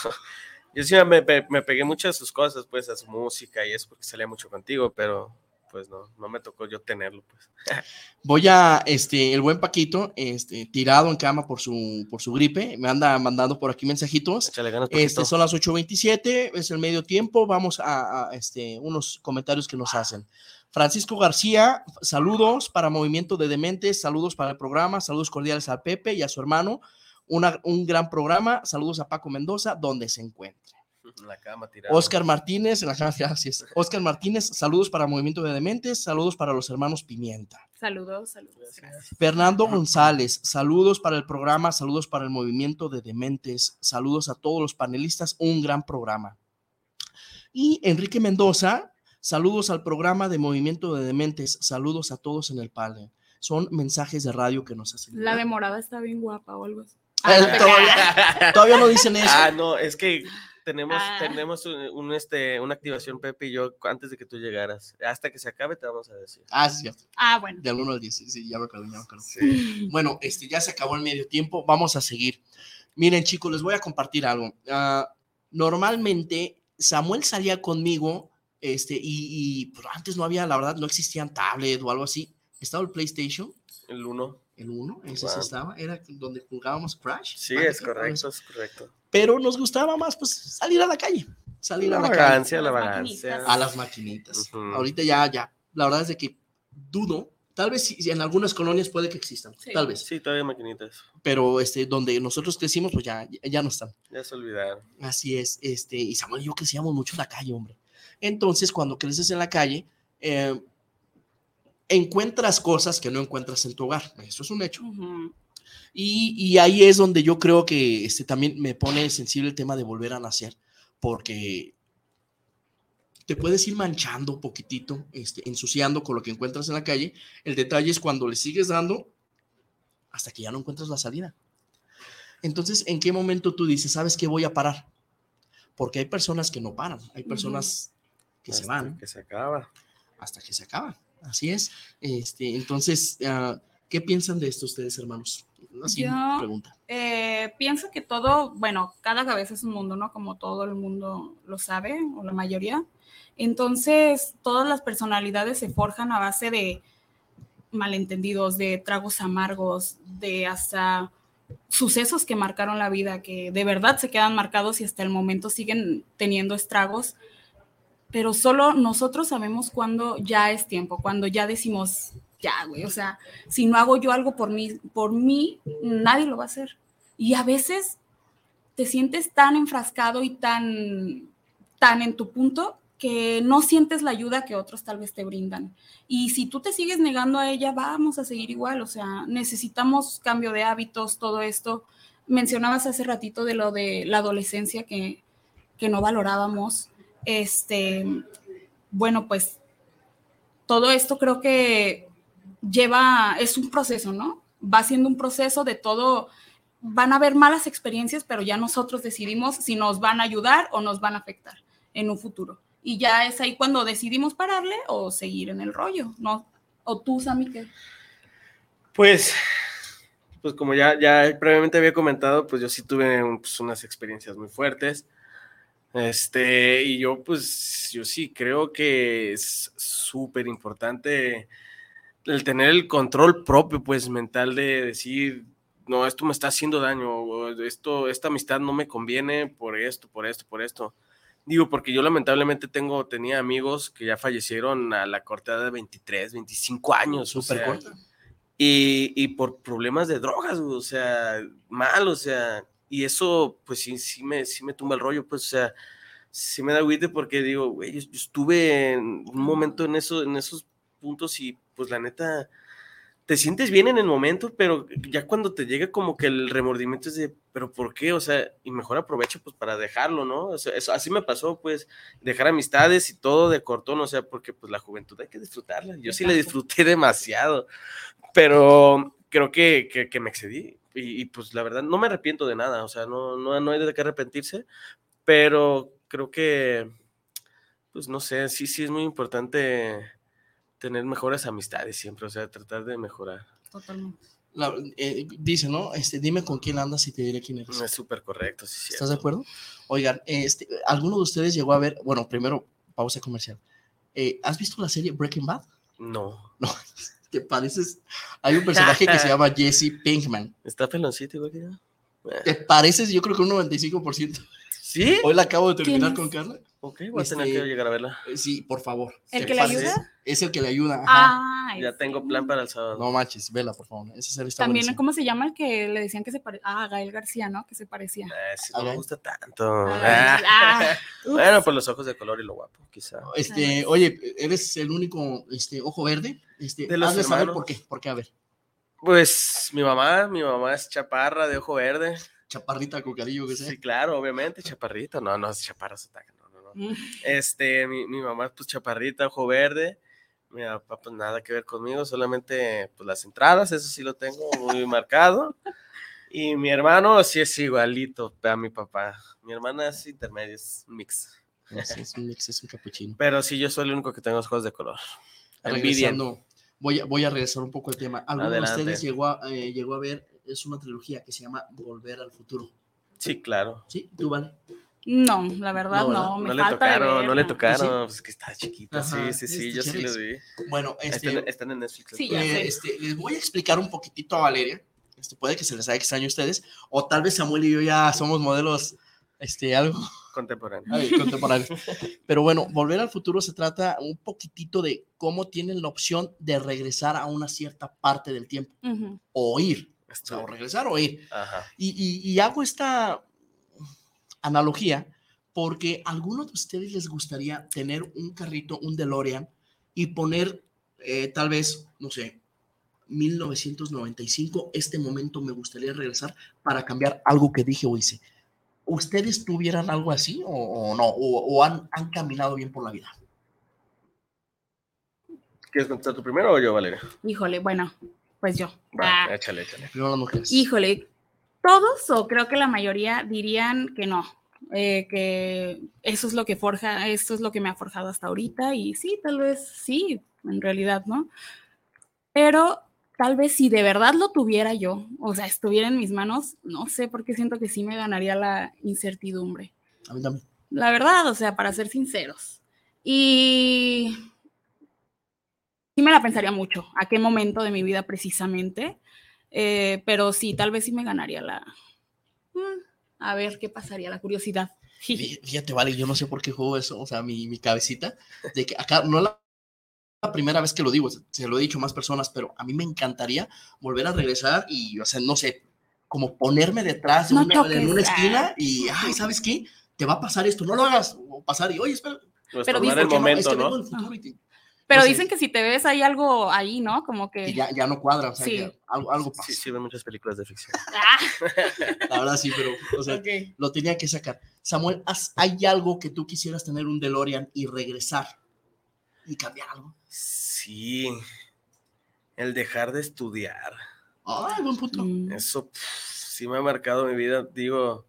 yo sí me, me, me pegué muchas de sus cosas, pues, a su música y eso porque salía mucho contigo, pero pues no, no me tocó yo tenerlo, pues. Voy a, este, el buen Paquito, este, tirado en cama por su, por su gripe, me anda mandando por aquí mensajitos. Ganas, Este, son las 8.27, es el medio tiempo. Vamos a, a, este, unos comentarios que nos hacen. Francisco García, saludos para Movimiento de Dementes, saludos para el programa, saludos cordiales a Pepe y a su hermano. Una- un gran programa, saludos a Paco Mendoza, donde se encuentre. En la cama tirado. Oscar Martínez, en la gracias. Oscar Martínez, saludos para Movimiento de Dementes, saludos para los hermanos Pimienta. Saludos, saludos. Gracias. Fernando González, saludos para el programa, saludos para el movimiento de dementes, saludos a todos los panelistas, un gran programa. Y Enrique Mendoza, saludos al programa de movimiento de dementes, saludos a todos en el panel. Son mensajes de radio que nos hacen. La de morada está bien guapa o algo así. Eh, todavía, todavía no dicen eso. Ah, no, es que tenemos, Ah. tenemos un, un, este, una activación, Pepe y yo, antes de que tú llegaras. Hasta que se acabe te vamos a decir. Ah, sí, cierto. Ah, bueno. De 1 al 10, sí, sí, ya me acuerdo, ya me acuerdo. Sí. Bueno, este, ya se acabó el medio tiempo, vamos a seguir. Miren, chicos, les voy a compartir algo. Ah, normalmente Samuel salía conmigo, este, y, y, pues, antes no había, la verdad, no existían tablet o algo así. Estaba el PlayStation, El uno. el 1, ese sí Wow. estaba, era donde jugábamos Crash. Sí, es correcto, es correcto. Pero nos gustaba más, pues, salir a la calle, salir La a la calle, vagancia, la Las vagancia. a las maquinitas. Ahorita ya, ya, la verdad es de que dudo, tal vez si- si en algunas colonias puede que existan, Sí. tal vez. Sí, todavía hay maquinitas. pero este, donde nosotros crecimos, pues ya, ya no están. Ya se olvidaron. Así es, este, y Samuel y yo crecíamos mucho en la calle, hombre. Entonces, cuando creces en la calle, eh, encuentras cosas que no encuentras en tu hogar. Eso es un hecho. Ujú. Y, y ahí es donde yo creo que este, también me pone sensible el tema de volver a nacer, porque te puedes ir manchando un poquitito, este, ensuciando con lo que encuentras en la calle. El detalle es cuando le sigues dando hasta que ya no encuentras la salida. Entonces, ¿en qué momento tú dices, sabes que voy a parar? Porque hay personas que no paran, hay personas que se van Que se acaba. hasta que se acaba. Así es. Este, entonces, ah, ¿qué piensan de esto ustedes, hermanos? Así, Yo- pregunta. Eh, pienso que todo, bueno, cada cabeza es un mundo, ¿no? Como todo el mundo lo sabe, o la mayoría. Entonces, todas las personalidades se forjan a base de malentendidos, de tragos amargos, de hasta sucesos que marcaron la vida, que de verdad se quedan marcados y hasta el momento siguen teniendo estragos. Pero solo nosotros sabemos cuándo ya es tiempo, cuando ya decimos, ya, güey, o sea, si no hago yo algo por mí, por mí, nadie lo va a hacer. Y a veces te sientes tan enfrascado y tan, tan en tu punto que no sientes la ayuda que otros tal vez te brindan. Y si tú te sigues negando a ella, vamos a seguir igual. O sea, necesitamos cambio de hábitos, todo esto. Mencionabas hace ratito de lo de la adolescencia que, que no valorábamos. Este, bueno, pues todo esto creo que lleva, es un proceso, ¿no? Va siendo un proceso de todo, van a haber malas experiencias, pero ya nosotros decidimos si nos van a ayudar o nos van a afectar en un futuro. Y ya es ahí cuando decidimos pararle o seguir en el rollo, ¿no? O tú, Sammy, que Pues, pues como ya, ya previamente había comentado, pues yo sí tuve pues, unas experiencias muy fuertes. Este, y yo pues, yo sí creo que es súper importante el tener el control propio, pues, mental de decir, no, esto me está haciendo daño, esto, esta amistad no me conviene por esto, por esto, por esto. Digo, porque yo lamentablemente tengo, tenía amigos que ya fallecieron a la corta de 23, 25 años. o Súper sea, corta. y, y por problemas de drogas, o sea, mal, o sea, y eso, pues sí, sí me, sí me tumba el rollo, pues, o sea, sí me da agüite porque digo, güey, yo, yo estuve en un momento en, eso, en esos puntos y pues la neta, te sientes bien en el momento, pero ya cuando te llega como que el remordimiento es de, pero ¿por qué? O sea, y mejor aprovecho pues para dejarlo, ¿no? O sea, eso, así me pasó, pues, dejar amistades y todo de cortón, o sea, porque pues la juventud hay que disfrutarla. Yo sí la disfruté demasiado, pero creo que, que, que me excedí. Y, y, pues la verdad, no me arrepiento de nada, o sea, no, no, no hay de qué arrepentirse, pero creo que, pues no sé, sí, sí es muy importante tener mejores amistades siempre, o sea, tratar de mejorar. totalmente. La- eh, dice, ¿no? Este, dime con quién andas y te diré quién eres. Es súper correcto, sí, ¿Estás de acuerdo? Oigan, este, ¿alguno de ustedes llegó a ver, bueno, primero, pausa comercial. Eh, ¿Has visto la serie Breaking Bad? No, ¿Te pareces? Hay un personaje que se llama Jesse Pinkman. está peloncito igual que yo. ¿Te pareces? Yo creo que un 95%. ¿Sí? Hoy la acabo de terminar ¿Quién con? Carla. Ok, voy a tener Este- que llegar a verla. Sí, por favor. ¿El ¿Te que le ayuda? Es el que le ayuda. ajá. Ah, Ya ese. tengo plan para el sábado. No manches, vela, por favor. Esa serie está También. ¿cómo se llama el que le decían que se parecía? Ah, Gael García, ¿no? Que se parecía. Eh, sí, A no me gusta tanto. Ah, ah. Bueno, por los ojos de color y lo guapo, quizá. Este, oye, eres el único este, ojo verde. Este, De los saber por qué. ¿Por qué? A ver. Pues mi mamá, mi mamá es chaparra de ojo verde. Chaparrita, cocarillo, que sea. Sí, claro, obviamente, chaparrita. No, no, es chaparra se ataca, no, no, no. Mm. Este, mi, mi mamá, pues chaparrita, ojo verde. Mi papá, pues nada que ver conmigo, solamente pues las entradas, eso sí lo tengo muy marcado. Y mi hermano sí es igualito a mi papá. Mi hermana es intermedio, es mix. Es, es un mix, es un capuchino. Pero sí, yo soy el único que tengo los ojos de color. Regresando, voy a, voy a regresar un poco al tema. ¿Alguno Adelante. de ustedes llegó a, eh, llegó a ver? Es una trilogía que se llama Volver al Futuro. Sí, claro. ¿Sí? ¿Tú, vale? No, la verdad No, ¿verdad? no. Me No le falta de tocaron, no le tocaron, pues que está chiquita. Ajá, sí, sí, sí, este, yo sí los vi. Bueno, este, Están, están en Netflix. Sí, eh, este, les voy a explicar un poquitito a Valeria. Este, puede que se les haga extraño a ustedes. O tal vez Samuel y yo ya somos modelos, este, algo Contemporáneo. Ay, contemporáneos. Pero bueno, Volver al Futuro se trata un poquitito de cómo tienen la opción de regresar a una cierta parte del tiempo. O ir. O, regresar o ir. Ajá. Y, y- y hago esta analogía porque a algunos de ustedes les gustaría tener un carrito, un DeLorean, y poner eh, tal vez, no sé, 1995, este momento me gustaría regresar para cambiar algo que dije o hice. ¿Ustedes tuvieran algo así o, o no? ¿O, o han, han caminado bien por la vida? ¿Quieres contestar tú primero o yo, Valeria? Híjole, bueno, pues yo. Va, Ah, échale, échale. Primero las mujeres. Híjole, todos o creo que la mayoría dirían que no, eh, que eso es lo que forja, esto es lo que me ha forjado hasta ahorita y sí, tal vez sí, en realidad, ¿no? Pero tal vez si de verdad lo tuviera yo, o sea, estuviera en mis manos, no sé por qué siento que sí me ganaría la incertidumbre. A mí también. La verdad, o sea, para ser sinceros. Y sí me la pensaría mucho, a qué momento de mi vida precisamente, eh, pero sí, tal vez sí me ganaría la... mm, a ver qué pasaría, la curiosidad. Fí- Fíjate, vale, yo no sé por qué juego eso, o sea, mi, mi cabecita, de que acá no es la, la primera vez que lo digo, se lo he dicho a más personas, pero a mí me encantaría volver a regresar y, o sea, no sé, como ponerme detrás de No una, en una ah. esquina y, ay, ¿sabes qué? Te va a pasar esto, no lo hagas, o pasar y, oye, espera, Pues Pero dice el ¿por qué momento, Es que vengo ¿no? del futuro y te- Pero no sé. dicen que si te ves hay algo ahí, ¿no? Como que... ya, ya no cuadra, o sea, Sí. que algo, algo pasa. Sí, sí, veo muchas películas de ficción. Ah, La verdad sí, pero, o sea, ok. lo tenía que sacar. Samuel, ¿has- ¿hay algo que tú quisieras tener un DeLorean y regresar y cambiar algo? Sí, el dejar de estudiar. Ay, buen punto. Mm. Eso pf, sí me ha marcado mi vida. Digo,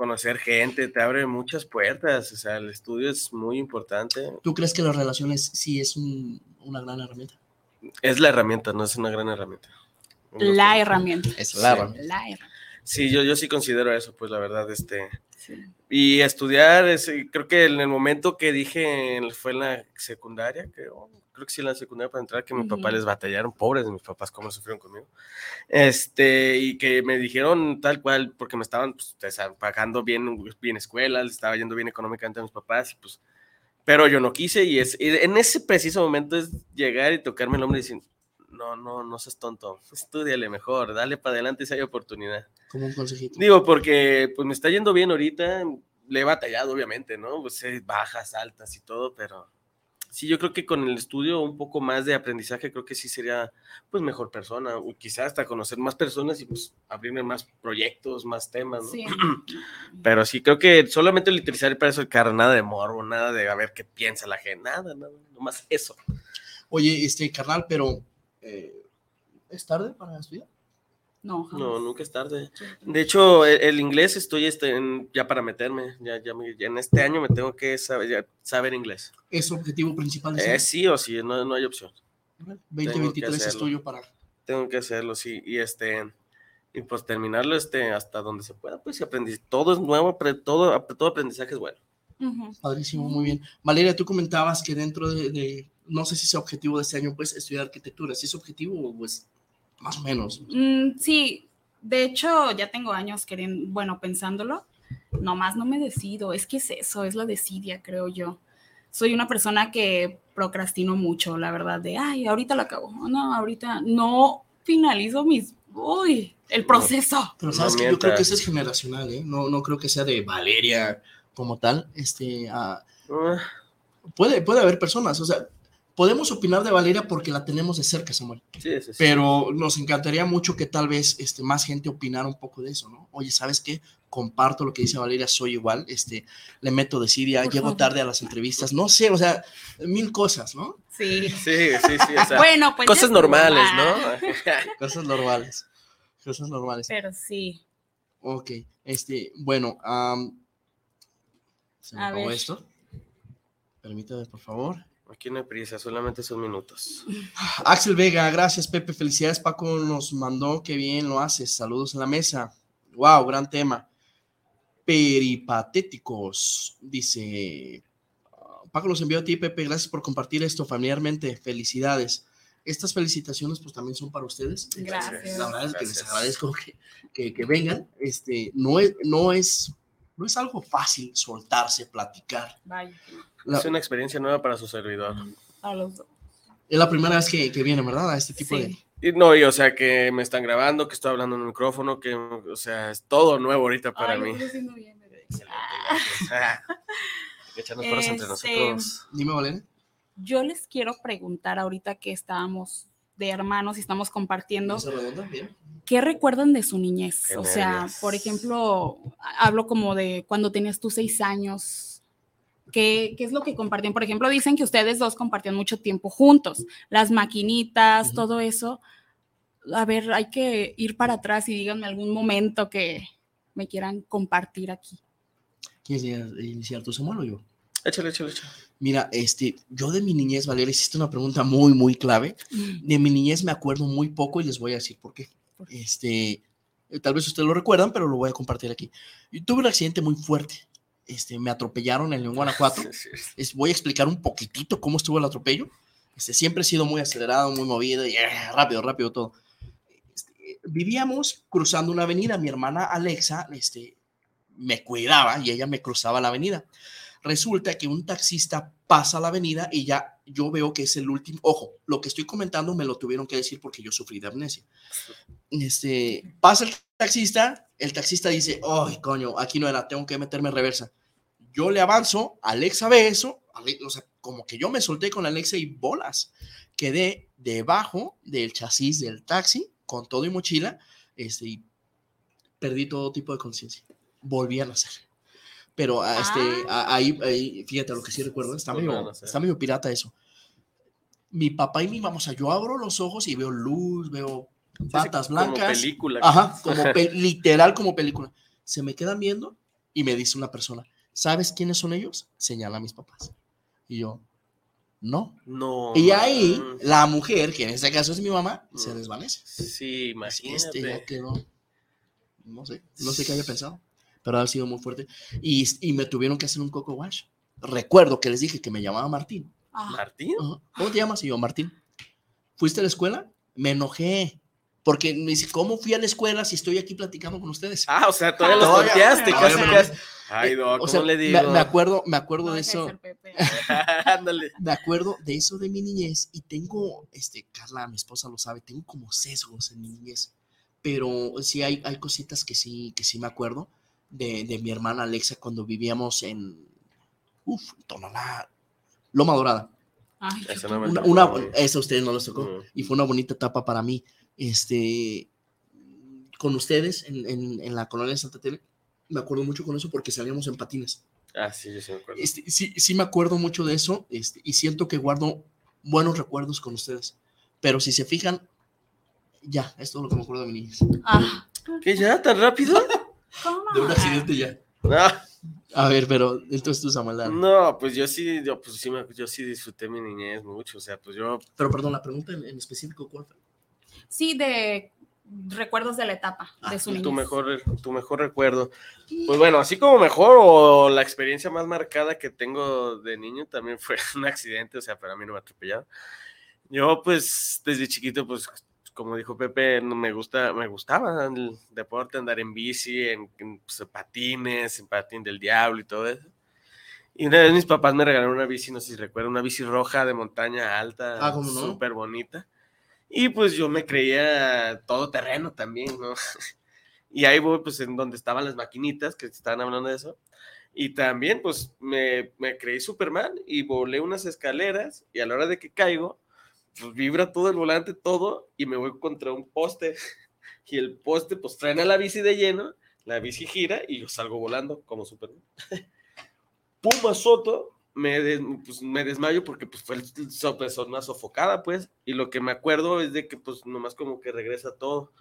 conocer gente te abre muchas puertas. O sea, el estudio es muy importante. ¿Tú crees que las relaciones sí es un- una gran herramienta? Es la herramienta, no es una gran herramienta. La herramienta. Es la La herramienta. herramienta. Sí, yo, yo sí considero eso, pues la verdad, este. sí. Y estudiar, es, creo que en el momento que dije fue en la secundaria, creo, creo que sí en la secundaria para entrar, que mi papá Ujú. les batallaron, pobres de mis papás, cómo sufrieron conmigo. Este, y que me dijeron tal cual, porque me estaban pues, pagando bien, bien escuela, les estaba yendo bien económicamente a mis papás, y pues, pero yo no quise, y es, y en ese preciso momento es llegar y tocarme el hombro y decir, no, no, no seas tonto, estudiale mejor, dale para adelante si hay oportunidad. Como un consejito. Digo, porque pues me está yendo bien ahorita, le he batallado obviamente, ¿no? Pues bajas, altas y todo, pero sí, yo creo que con el estudio un poco más de aprendizaje, creo que sí sería pues mejor persona, o quizás hasta conocer más personas y pues abrirme más proyectos, más temas, ¿no? Sí. Pero sí, creo que solamente lo utilizaría para eso el carro, nada de morbo, nada de a ver qué piensa la gente, nada, nada, nomás eso. Oye, este, carnal, pero eh, ¿es tarde para estudiar? No, jamás. No, nunca es tarde. De hecho, el, el inglés estoy este, en- ya para meterme. Ya, ya, me- ya en este año me tengo que saber, ya saber inglés. ¿Es su objetivo principal? de Eh, sí o sí, no, no hay opción. 2023 es tuyo para... Tengo que hacerlo, sí. Y este, y pues terminarlo este, hasta donde se pueda, pues y aprendí. Todo es nuevo, todo, todo aprendizaje es bueno. Ujú. Padrísimo, muy bien. Valeria, tú comentabas que dentro de, de- no sé si es objetivo de este año, pues, estudiar arquitectura. Si es objetivo, pues, más o menos. Mm, sí, de hecho ya tengo años queriendo, bueno, pensándolo, nomás no me decido, es que es eso, es la desidia, creo yo. Soy una persona que procrastino mucho, la verdad, de, ay, ahorita lo acabo, no, ahorita no finalizo mis, uy, el proceso. Pero No sabes que yo creo que eso es generacional, ¿eh? No, no creo que sea de Valeria como tal. Este, ah, Ah, puede, puede haber personas, o sea, podemos opinar de Valeria porque la tenemos de cerca, Samuel. sí, sí, sí. Pero nos encantaría mucho que tal vez este, más gente opinara un poco de eso, ¿no? Oye, ¿sabes qué? Comparto lo que dice Valeria, soy igual, este, le meto desidia, Por llego favor. tarde a las entrevistas, no sé, o sea, mil cosas, ¿no? Sí. Sí, sí, sí. O sea, bueno, pues. cosas normales, ¿no? Cosas normales, cosas normales. Pero sí. Ok, este, bueno, se me A acabó ver. esto. Permítame, por favor. Aquí no hay prisa, solamente son minutos. Axel Vega, gracias Pepe, felicidades Paco nos mandó, qué bien lo haces, saludos en la mesa. Wow, gran tema. Peripatéticos, dice ah, Paco los envió a ti Pepe, gracias por compartir esto familiarmente, felicidades. Estas felicitaciones pues también son para ustedes. Gracias. La verdad es que les agradezco que, que, que vengan. Este, no es, no es, no es algo fácil soltarse, platicar. Vaya, La- Es una experiencia nueva para su servidor. a los dos. es la primera vez que, que viene, ¿verdad? A este tipo Sí. de... Y no, y o sea, que me están grabando, que estoy hablando en el micrófono, que, o sea, es todo nuevo ahorita para Ay, mí. bien. Excelente, Ah. gracias. Echarnos entre Este, nosotros. Dime, Valeria. Yo les quiero preguntar ahorita que estábamos de hermanos y estamos compartiendo, ¿Se redonda? Bien. ¿qué recuerdan de su niñez? Qué o sea, nervios. por ejemplo, hablo como de cuando tenías tus seis años. ¿Qué, ¿Qué es lo que compartían? Por ejemplo, dicen que ustedes dos compartían mucho tiempo juntos, las maquinitas, todo eso. A ver, hay que ir para atrás y díganme algún momento que me quieran compartir aquí. ¿Quieres iniciar tú, Samuel, o yo? Échale, échale, échale. Mira, este, yo de mi niñez, Valeria, hiciste una pregunta muy, muy clave. De mi niñez me acuerdo muy poco y les voy a decir por qué. Este, eh, tal vez ustedes lo recuerdan, pero lo voy a compartir aquí. Yo tuve un accidente muy fuerte. Este, me atropellaron en León, Guanajuato. Es, voy a explicar un poquitito cómo estuvo el atropello. Este, siempre he sido muy acelerado, muy movido y eh, rápido, rápido todo. Este, vivíamos cruzando una avenida. Mi hermana Alexa este, me cuidaba y ella me cruzaba la avenida. Resulta que un taxista pasa la avenida y ya yo veo que es el último. Ojo, lo que estoy comentando me lo tuvieron que decir porque yo sufrí de amnesia. Este, pasa el taxista, el taxista dice, ay, coño, aquí no era, tengo que meterme en reversa. Yo le avanzo, Alexa ve eso, o sea, como que yo me solté con Alexa y bolas. Quedé debajo del chasis del taxi con todo y mochila, este, y perdí todo tipo de conciencia. Volví a nacer. Pero ah, este, Ah. ahí, fíjate lo que sí recuerdo, está medio, está medio pirata eso. Mi papá y mi mamá, o sea, yo abro los ojos y veo luz, veo patas Como blancas. película. Ajá, como pe- literal como película. Se me quedan viendo y me dice una persona, ¿sabes quiénes son ellos? Señala a mis papás. Y yo, no. No. Y ahí man. la mujer, que en este caso es mi mamá, se Mm. desvanece. Sí, imagínate. Este ya quedó, no sé, no sé qué haya pensado, pero ha sido muy fuerte. Y, y me tuvieron que hacer un coco wash. Recuerdo que les dije que me llamaba Martín. Ah, ¿Martín? Ajá. ¿Cómo te llamas? Y yo, Martín. ¿Fuiste a la escuela? Me enojé. Porque me dice, ¿cómo fui a la escuela si estoy aquí platicando con ustedes? Ah, o sea, todavía los me- casi. Ay, no, o ¿cómo sea, le me, digo? me acuerdo, me acuerdo no de eso. Ándale. Me acuerdo de eso de mi niñez y tengo, este, Carla, mi esposa lo sabe, tengo como sesgos en mi niñez, pero sí hay, hay cositas que sí, que sí me acuerdo de, de mi hermana Alexa cuando vivíamos en, uff, Tonalá, Loma Dorada. Ay, no me Una, una, esa a ustedes no les tocó No. y fue una bonita etapa para mí. Este, con ustedes en, en, en la colonia de Santa Tere, me acuerdo mucho con eso porque salíamos en patines. Ah, sí, yo sí me acuerdo. Este, sí, sí me acuerdo mucho de eso este, y siento que guardo buenos recuerdos con ustedes. Pero si se fijan, ya, es todo lo que me acuerdo de mi niñez. Ah, ¿Qué ya? ¿Tan rápido? ¿Cómo? De un accidente ya. Ah, A ver, pero entonces tú, Samuel, dale. no, pues yo sí, yo, pues sí, yo sí disfruté mi niñez mucho. O sea, pues yo Pero perdón, la pregunta en, en específico, ¿cuál fue? Sí, de recuerdos de la etapa Ah, de su tu niñez. mejor, tu mejor recuerdo. Pues bueno, así como mejor o la experiencia más marcada que tengo de niño también fue un accidente, o sea, para mí no me atropellaron. Yo pues desde chiquito pues como dijo Pepe, me gusta, me gustaba el deporte, andar en bici, en, en, pues, patines, en patín del diablo y todo eso. Y una vez mis papás me regalaron una bici, no sé si recuerdan, una bici roja de montaña alta, Ah, ¿cómo no? súper bonita. Y pues yo me creía todo terreno también, ¿no? Y ahí voy, pues, en donde estaban las maquinitas, que estaban hablando de eso. Y también, pues, me, me creí Superman y volé unas escaleras y a la hora de que caigo, pues vibra todo el volante, todo, y me voy contra un poste. Y el poste, pues, frena la bici de lleno, la bici gira y yo salgo volando como Superman. Puma Soto, me, pues, me desmayo porque pues, fue pues, una sofocada, pues. Y lo que me acuerdo es de que, pues, nomás como que regresa todo.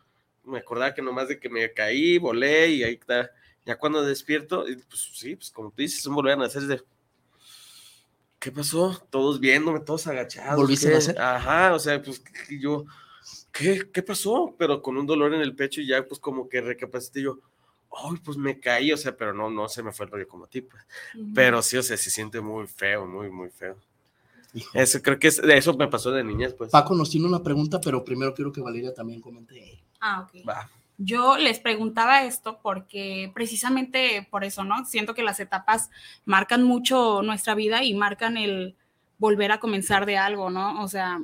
Me acordaba que nomás de que me caí, volé y ahí está. Ya cuando despierto, pues sí, pues como tú dices, un volver a nacer de. ¿Qué pasó? Todos viéndome, todos agachados. ¿Volviste a ¿qué? nacer? Ajá, o sea, pues yo, ¿qué, ¿qué pasó? Pero con un dolor en el pecho y ya, pues como que recapacité yo, ay, pues me caí, o sea, pero no, no se me fue el rollo como a ti, pues. Ujú. Pero sí, o sea, se siente muy feo, muy, muy feo. Hijo. Eso creo que es, de eso me pasó de niñez, pues. Paco nos tiene una pregunta, pero primero quiero que Valeria también comente. Ah, ok. Va. Yo les preguntaba esto porque precisamente por eso, ¿no? Siento que las etapas marcan mucho nuestra vida y marcan el volver a comenzar de algo, ¿no? O sea,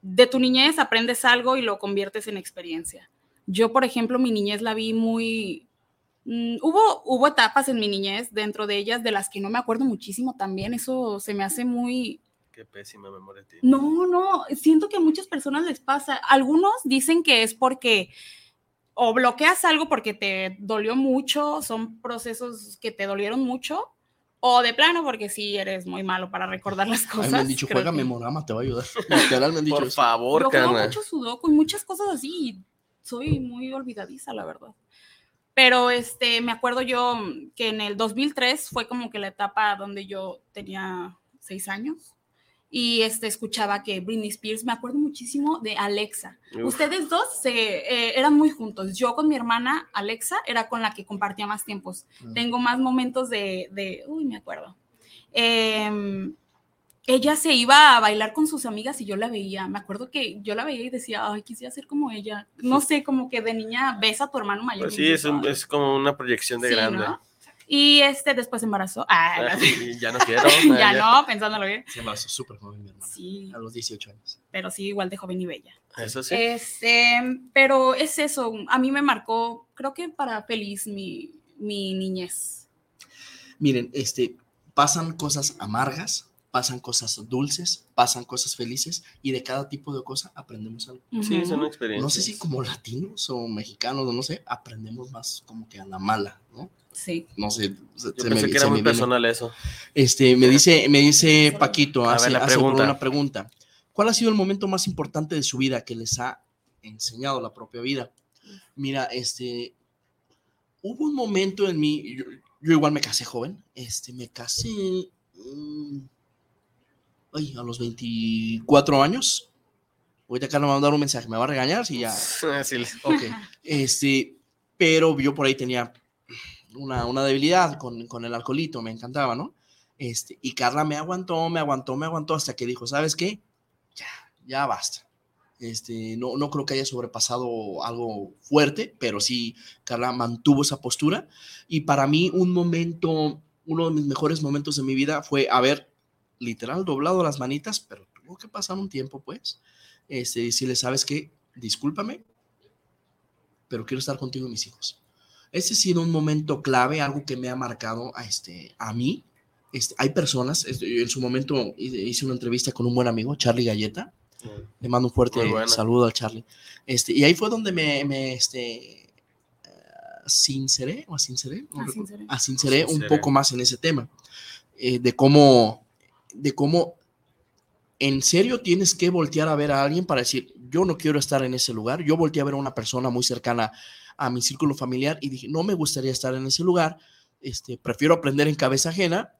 de tu niñez aprendes algo y lo conviertes en experiencia. Yo, por ejemplo, mi niñez la vi muy... mm, hubo, hubo etapas en mi niñez, dentro de ellas, de las que no me acuerdo muchísimo también. Eso se me hace muy, Qué pésima memoria tiene. no, no, siento que a muchas personas les pasa. Algunos dicen que es porque o bloqueas algo porque te dolió mucho, son procesos que te dolieron mucho, o de plano porque sí eres muy malo para recordar las cosas. mí me han dicho, juega que- memorama, te va a ayudar. Literal me han dicho Por eso. favor, Yo juego mucho sudoku y muchas cosas así, y soy muy olvidadiza, la verdad. Pero este, me acuerdo yo que en el 2003 fue como que la etapa donde yo tenía seis años y este, escuchaba que Britney Spears, me acuerdo muchísimo de Alexa. Ustedes dos se, eh, eran muy juntos. Yo con mi hermana Alexa era con la que compartía más tiempos. Mm. Tengo más momentos de, de, uy, me acuerdo. Em, ella se iba a bailar con sus amigas y yo la veía. Me acuerdo que yo la veía y decía, ay, quisiera ser como ella. No sé, como que de niña ves a tu hermano mayor. Pues sí, es, es, como una proyección de grande. Y este después se embarazó. Ah, ya no quiero. ya no, pensándolo bien. Se embarazó súper joven mi hermana. Sí. A los 18 años. Pero sí, igual de joven y bella. Eso sí. Este, pero es eso. A mí me marcó, creo que para feliz mi, mi niñez. Miren, este, pasan cosas amargas, pasan cosas dulces, pasan cosas felices y de cada tipo de cosa aprendemos algo. Sí, son experiencias. No sé si como latinos o mexicanos, no sé, aprendemos más como que a la mala, ¿no? Sí. No sé. Yo pensé que era muy personal eso. Este, me dice, me dice Paquito, hace, una pregunta. ¿Cuál ha sido el momento más importante de su vida que les ha enseñado la propia vida? Mira, este, hubo un momento en mí, yo, igual me casé joven, este, me casé mm, ay, a los 24 años. Ahorita acá me va a dar un mensaje, me va a regañar si ya. Sí. Ok. Este, pero yo por ahí tenía una, debilidad con, con, el alcoholito, me encantaba, ¿no? Este, y Carla me aguantó, me aguantó, me aguantó hasta que dijo, ¿sabes qué? Ya, ya basta. Este, no, no creo que haya sobrepasado algo fuerte, pero sí, Carla mantuvo esa postura. Y para mí, un momento, uno de mis mejores momentos de mi vida fue haber literal doblado las manitas, pero tuvo que pasar un tiempo, pues. Este, le ¿sabes qué? Discúlpame, pero quiero estar contigo y mis hijos. Ese ha sido un momento clave, algo que me ha marcado a, este, a mí. Este, hay personas, este, en su momento hice una entrevista con un buen amigo, Charlie Galleta. Le mando un fuerte saludo al Charlie. Este, y ahí fue donde me, me este, uh, sinceré, o sinceré, sinceré un poco más en ese tema. Eh, de cómo, de cómo en serio tienes que voltear a ver a alguien para decir, yo no quiero estar en ese lugar. Yo volteé a ver a una persona muy cercana a mi círculo familiar y dije, no me gustaría estar en ese lugar, este, prefiero aprender en cabeza ajena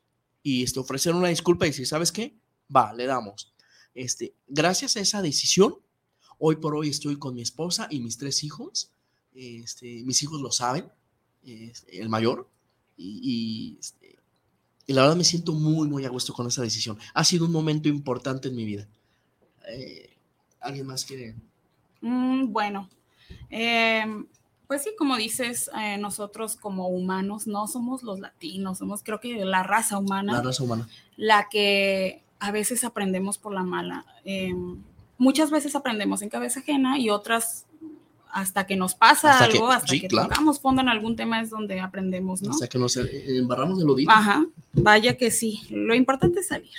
y este, ofrecer una disculpa y decir, ¿sabes qué? Va, le damos. Este, gracias a esa decisión, hoy por hoy estoy con mi esposa y mis tres hijos. Este, mis hijos lo saben, el mayor, y, y, la verdad me siento muy, muy a gusto con esa decisión. Ha sido un momento importante en mi vida. Eh, ¿Alguien más quiere? Mm, bueno, eh, pues sí, como dices, eh, nosotros como humanos no somos los latinos, somos creo que la raza humana. La raza humana. La que a veces aprendemos por la mala. Em, muchas veces aprendemos en cabeza ajena y otras hasta que nos pasa algo, hasta que tocamos fondo en algún tema es donde aprendemos, ¿no? Hasta que nos embarramos de lo dicho. Ajá, vaya que sí. Lo importante es salir.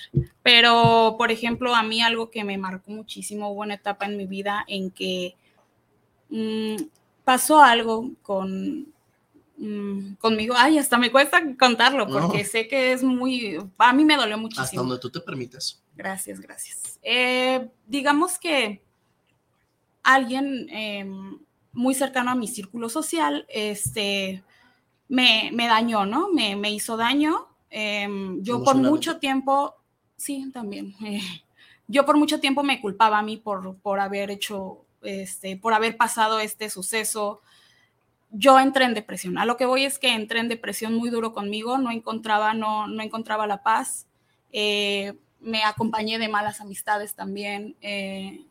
Pero, por ejemplo, a mí algo que me marcó muchísimo, hubo una etapa en mi vida en que mm, pasó algo con mm, conmigo. Ay, hasta me cuesta contarlo porque sé que es muy, a mí me dolió muchísimo. Hasta donde tú te permitas. Gracias, gracias. Eh, digamos que alguien em, muy cercano a mi círculo social, este, me, me dañó, ¿no? Me, me hizo daño. Em, yo por mucho tiempo, sí, también. yo por mucho tiempo me culpaba a mí por, por haber hecho este, por haber pasado este suceso, yo entré en depresión. A lo que voy es que entré en depresión muy duro conmigo, no encontraba, no, no encontraba la paz, eh, me acompañé de malas amistades también, eh,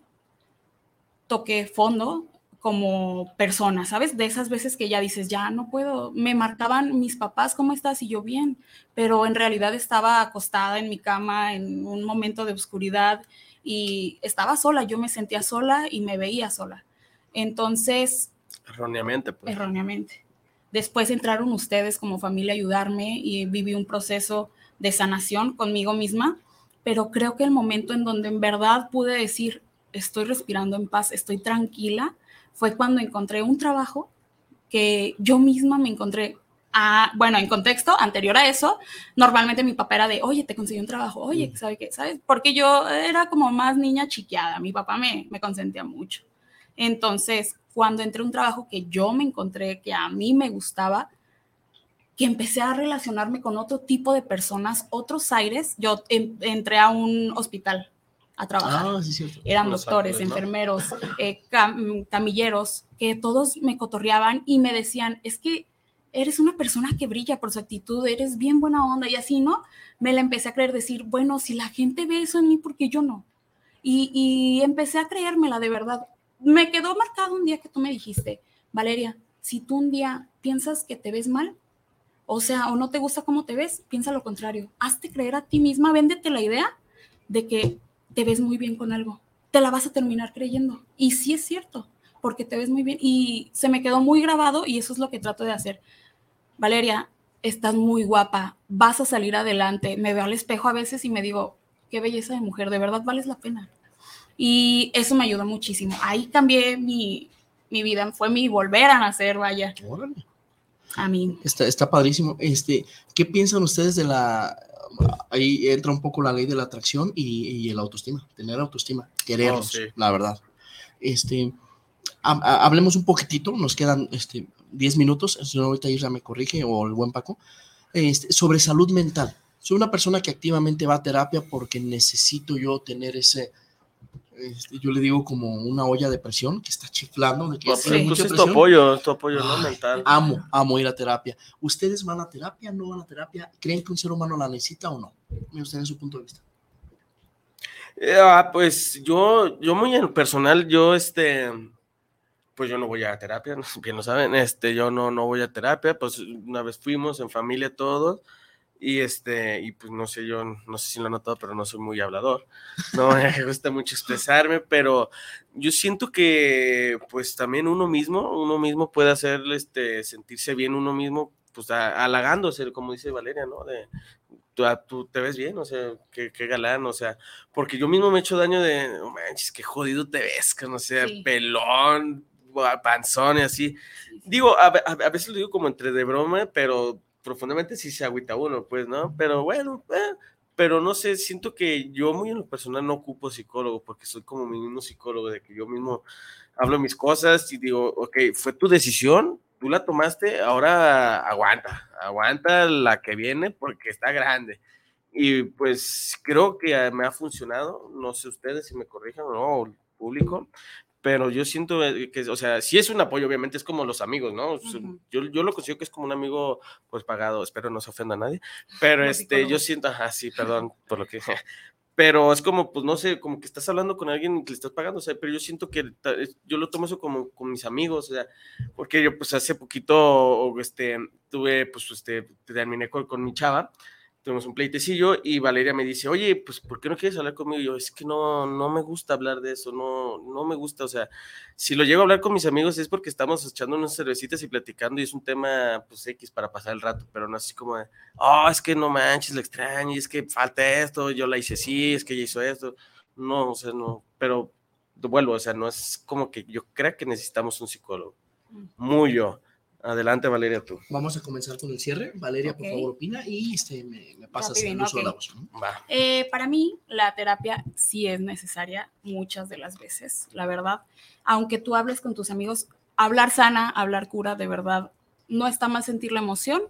toqué fondo como persona, ¿sabes? De esas veces que ya dices, ya no puedo, me marcaban mis papás, ¿cómo estás? Y yo bien, pero en realidad estaba acostada en mi cama en un momento de oscuridad y estaba sola, yo me sentía sola y me veía sola. Entonces... Erróneamente, pues. Erróneamente. Después entraron ustedes como familia a ayudarme y viví un proceso de sanación conmigo misma, pero creo que el momento en donde en verdad pude decir, estoy respirando en paz, estoy tranquila, fue cuando encontré un trabajo que yo misma me encontré bueno, en contexto anterior a eso, normalmente mi papá era de, oye, te conseguí un trabajo, oye, ¿sabes qué? ¿Sabes? Porque yo era como más niña chiqueada, mi papá me, me consentía mucho. Entonces, cuando entré a un trabajo que yo me encontré, que a mí me gustaba, que empecé a relacionarme con otro tipo de personas, otros aires, yo entré a un hospital a trabajar. Ah, sí, cierto. Eran Los doctores, ángeles, ¿no? enfermeros, eh, cam- camilleros, que todos me cotorreaban y me decían, es que eres una persona que brilla por su actitud, eres bien buena onda y así, ¿no? Me la empecé a creer, decir, bueno, si la gente ve eso en mí, ¿por qué yo no? Y, y empecé a creérmela de verdad. Me quedó marcado un día que tú me dijiste, Valeria, si tú un día piensas que te ves mal, o sea, o no te gusta cómo te ves, piensa lo contrario. Hazte creer a ti misma, véndete la idea de que te ves muy bien con algo. Te la vas a terminar creyendo. Y sí es cierto, porque te ves muy bien. Y se me quedó muy grabado y eso es lo que trato de hacer. Valeria, estás muy guapa, vas a salir adelante. Me veo al espejo a veces y me digo, qué belleza de mujer, de verdad vales la pena. Y eso me ayudó muchísimo. Ahí cambié mi, mi vida, fue mi volver a nacer, vaya, Órale. a mí. Está, está padrísimo. Este, ¿qué piensan ustedes de la ahí entra un poco la ley de la atracción y, y el autoestima, tener autoestima, querernos, Oh, sí. la verdad. Este, ha- ha- hablemos un poquitito, nos quedan este 10 minutos, si no ahorita Isra me corrige o el buen Paco, este, sobre salud mental. Soy una persona que activamente va a terapia porque necesito yo tener ese, este, yo le digo como una olla de presión que está chiflando, de que No, Sí. pues mucha es tu apoyo, tu apoyo, ¿no? Ay, Mental. Amo, amo ir a terapia. ¿Ustedes van a terapia? ¿No van a terapia? ¿Creen que un ser humano la necesita o no? Me gustaría su punto de vista. Eh, ah, pues yo, yo muy en personal, yo este, pues yo no voy a terapia, bien lo saben, este, yo no, no voy a terapia, pues una vez fuimos en familia todos, y este, y pues no sé, yo no sé si lo han notado, pero no soy muy hablador, no me gusta mucho expresarme, pero yo siento que pues también uno mismo, uno mismo puede hacer, este, sentirse bien uno mismo, pues a- halagándose, como dice Valeria, ¿no? De, tú, ah, tú te ves bien, o sea, qué, qué galán, o sea, porque yo mismo me he hecho daño de, no manches, qué jodido te ves, que no sé, Sí. pelón, panzón y así. Digo, a, a- a veces lo digo como entre de broma, pero profundamente sí se agüita uno, pues, ¿no? Pero bueno, eh, pero no sé, siento que yo muy en lo personal no ocupo psicólogo, porque soy como mi mismo psicólogo, de que yo mismo hablo mis cosas y digo, ok, fue tu decisión, tú la tomaste, ahora aguanta, aguanta la que viene porque está grande. Y pues creo que me ha funcionado, no sé ustedes si me corrijan o no, público, pero yo siento eh, que, o sea, sí es un apoyo, obviamente es como los amigos, ¿no? Sea, Ujú. yo, yo lo considero que es como un amigo, pues pagado, espero no se ofenda a nadie, pero Los este, yo psicólogos. siento, ajá, sí, perdón por lo que, pero es como, pues no sé, como que estás hablando con alguien y que le estás pagando, o sea, pero yo siento que yo lo tomo eso como con mis amigos, o sea, porque yo pues hace poquito, este, tuve, pues, este, terminé con, con mi chava, tuvimos un pleitecillo y Valeria me dice, oye, pues, ¿por qué no quieres hablar conmigo? Y yo, es que no, no me gusta hablar de eso, no, no me gusta, o sea, si lo llego a hablar con mis amigos es porque estamos echando unas cervecitas y platicando y es un tema, pues, X para pasar el rato, pero no así como de, oh, es que no manches, la extraño, y es que falta esto, yo la hice así, es que ella hizo esto, no, o sea, no, pero vuelvo, o sea, no es como que yo creo que necesitamos un psicólogo, muy yo. Adelante, Valeria, tú. Vamos a comenzar con el cierre. Valeria, por favor, opina y este, me, me pasas el uso de la voz. ¿no? Va. Eh, para mí, la terapia sí es necesaria muchas de las veces, la verdad. Aunque tú hables con tus amigos, hablar sana, hablar cura, de verdad, no está mal sentir la emoción,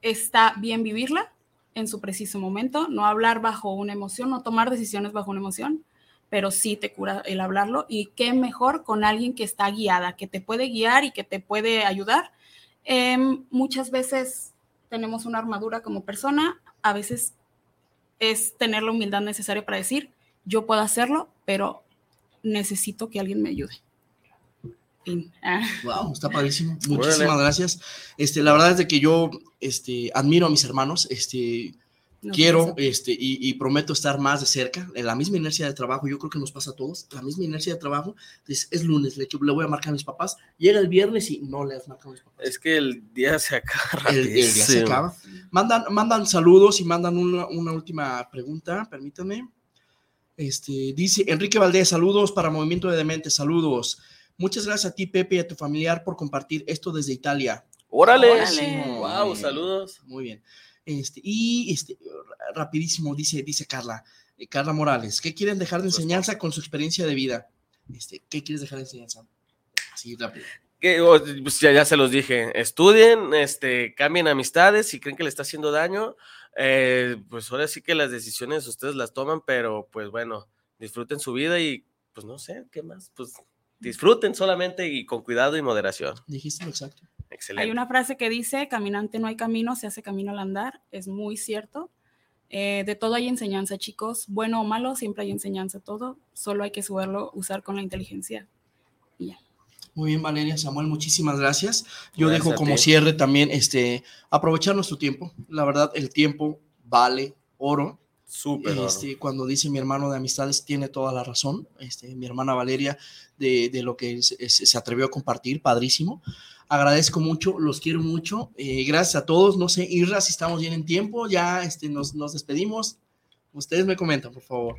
está bien vivirla en su preciso momento, no hablar bajo una emoción, no tomar decisiones bajo una emoción, pero sí te cura el hablarlo y qué mejor con alguien que está guiada, que te puede guiar y que te puede ayudar. Em, muchas veces tenemos una armadura como persona, a veces es tener la humildad necesaria para decir, yo puedo hacerlo, pero necesito que alguien me ayude. Fin. Ah, Wow, está padrísimo. Muchísimas Órale. gracias. Este, la verdad es de que yo este, admiro a mis hermanos. Este, no sé quiero este, y, y prometo estar más de cerca. En la misma inercia de trabajo, yo creo que nos pasa a todos. La misma inercia de trabajo. Es, es lunes, le, le voy a marcar a mis papás. Llega el viernes y no le has marcado a mis papás. Es que el día se acaba El, el día se acaba. Mandan, mandan saludos y mandan una, una última pregunta, permítanme. Este, dice Enrique Valdés, saludos para Movimiento de Dementes, saludos. Muchas gracias a ti, Pepe, y a tu familiar por compartir esto desde Italia. ¡Órale! Órale. ¡Wow! Saludos. Muy bien. Este, y este, ra- rapidísimo, dice, dice Carla, eh, Carla Morales, ¿qué quieren dejar de enseñanza con su experiencia de vida? este, ¿qué quieres dejar de enseñanza? Así rápido. Que, pues ya, ya se los dije, estudien, este, cambien amistades, si creen que le está haciendo daño, eh, pues ahora sí que las decisiones ustedes las toman, pero pues bueno, disfruten su vida y pues no sé, ¿qué más? Pues disfruten solamente y con cuidado y moderación. Dijiste lo exacto. Excelente. Hay una frase que dice, caminante no hay camino, se hace camino al andar. Es muy cierto. Eh, de todo hay enseñanza, chicos. Bueno o malo, siempre hay enseñanza, todo. Solo hay que saberlo usar con la inteligencia. Y ya. Muy bien, Valeria, Samuel, muchísimas gracias. Yo Gracias dejo a como cierre también este, aprovechar nuestro tiempo. La verdad, el tiempo vale oro. Súper. oro. Este, cuando dice mi hermano de amistades, tiene toda la razón. Este, mi hermana Valeria, de, de lo que se atrevió a compartir, padrísimo. Agradezco mucho, los quiero mucho. eh, gracias a todos. No sé, Irra, si estamos bien en tiempo, ya este, nos, nos despedimos. Ustedes me comentan, por favor.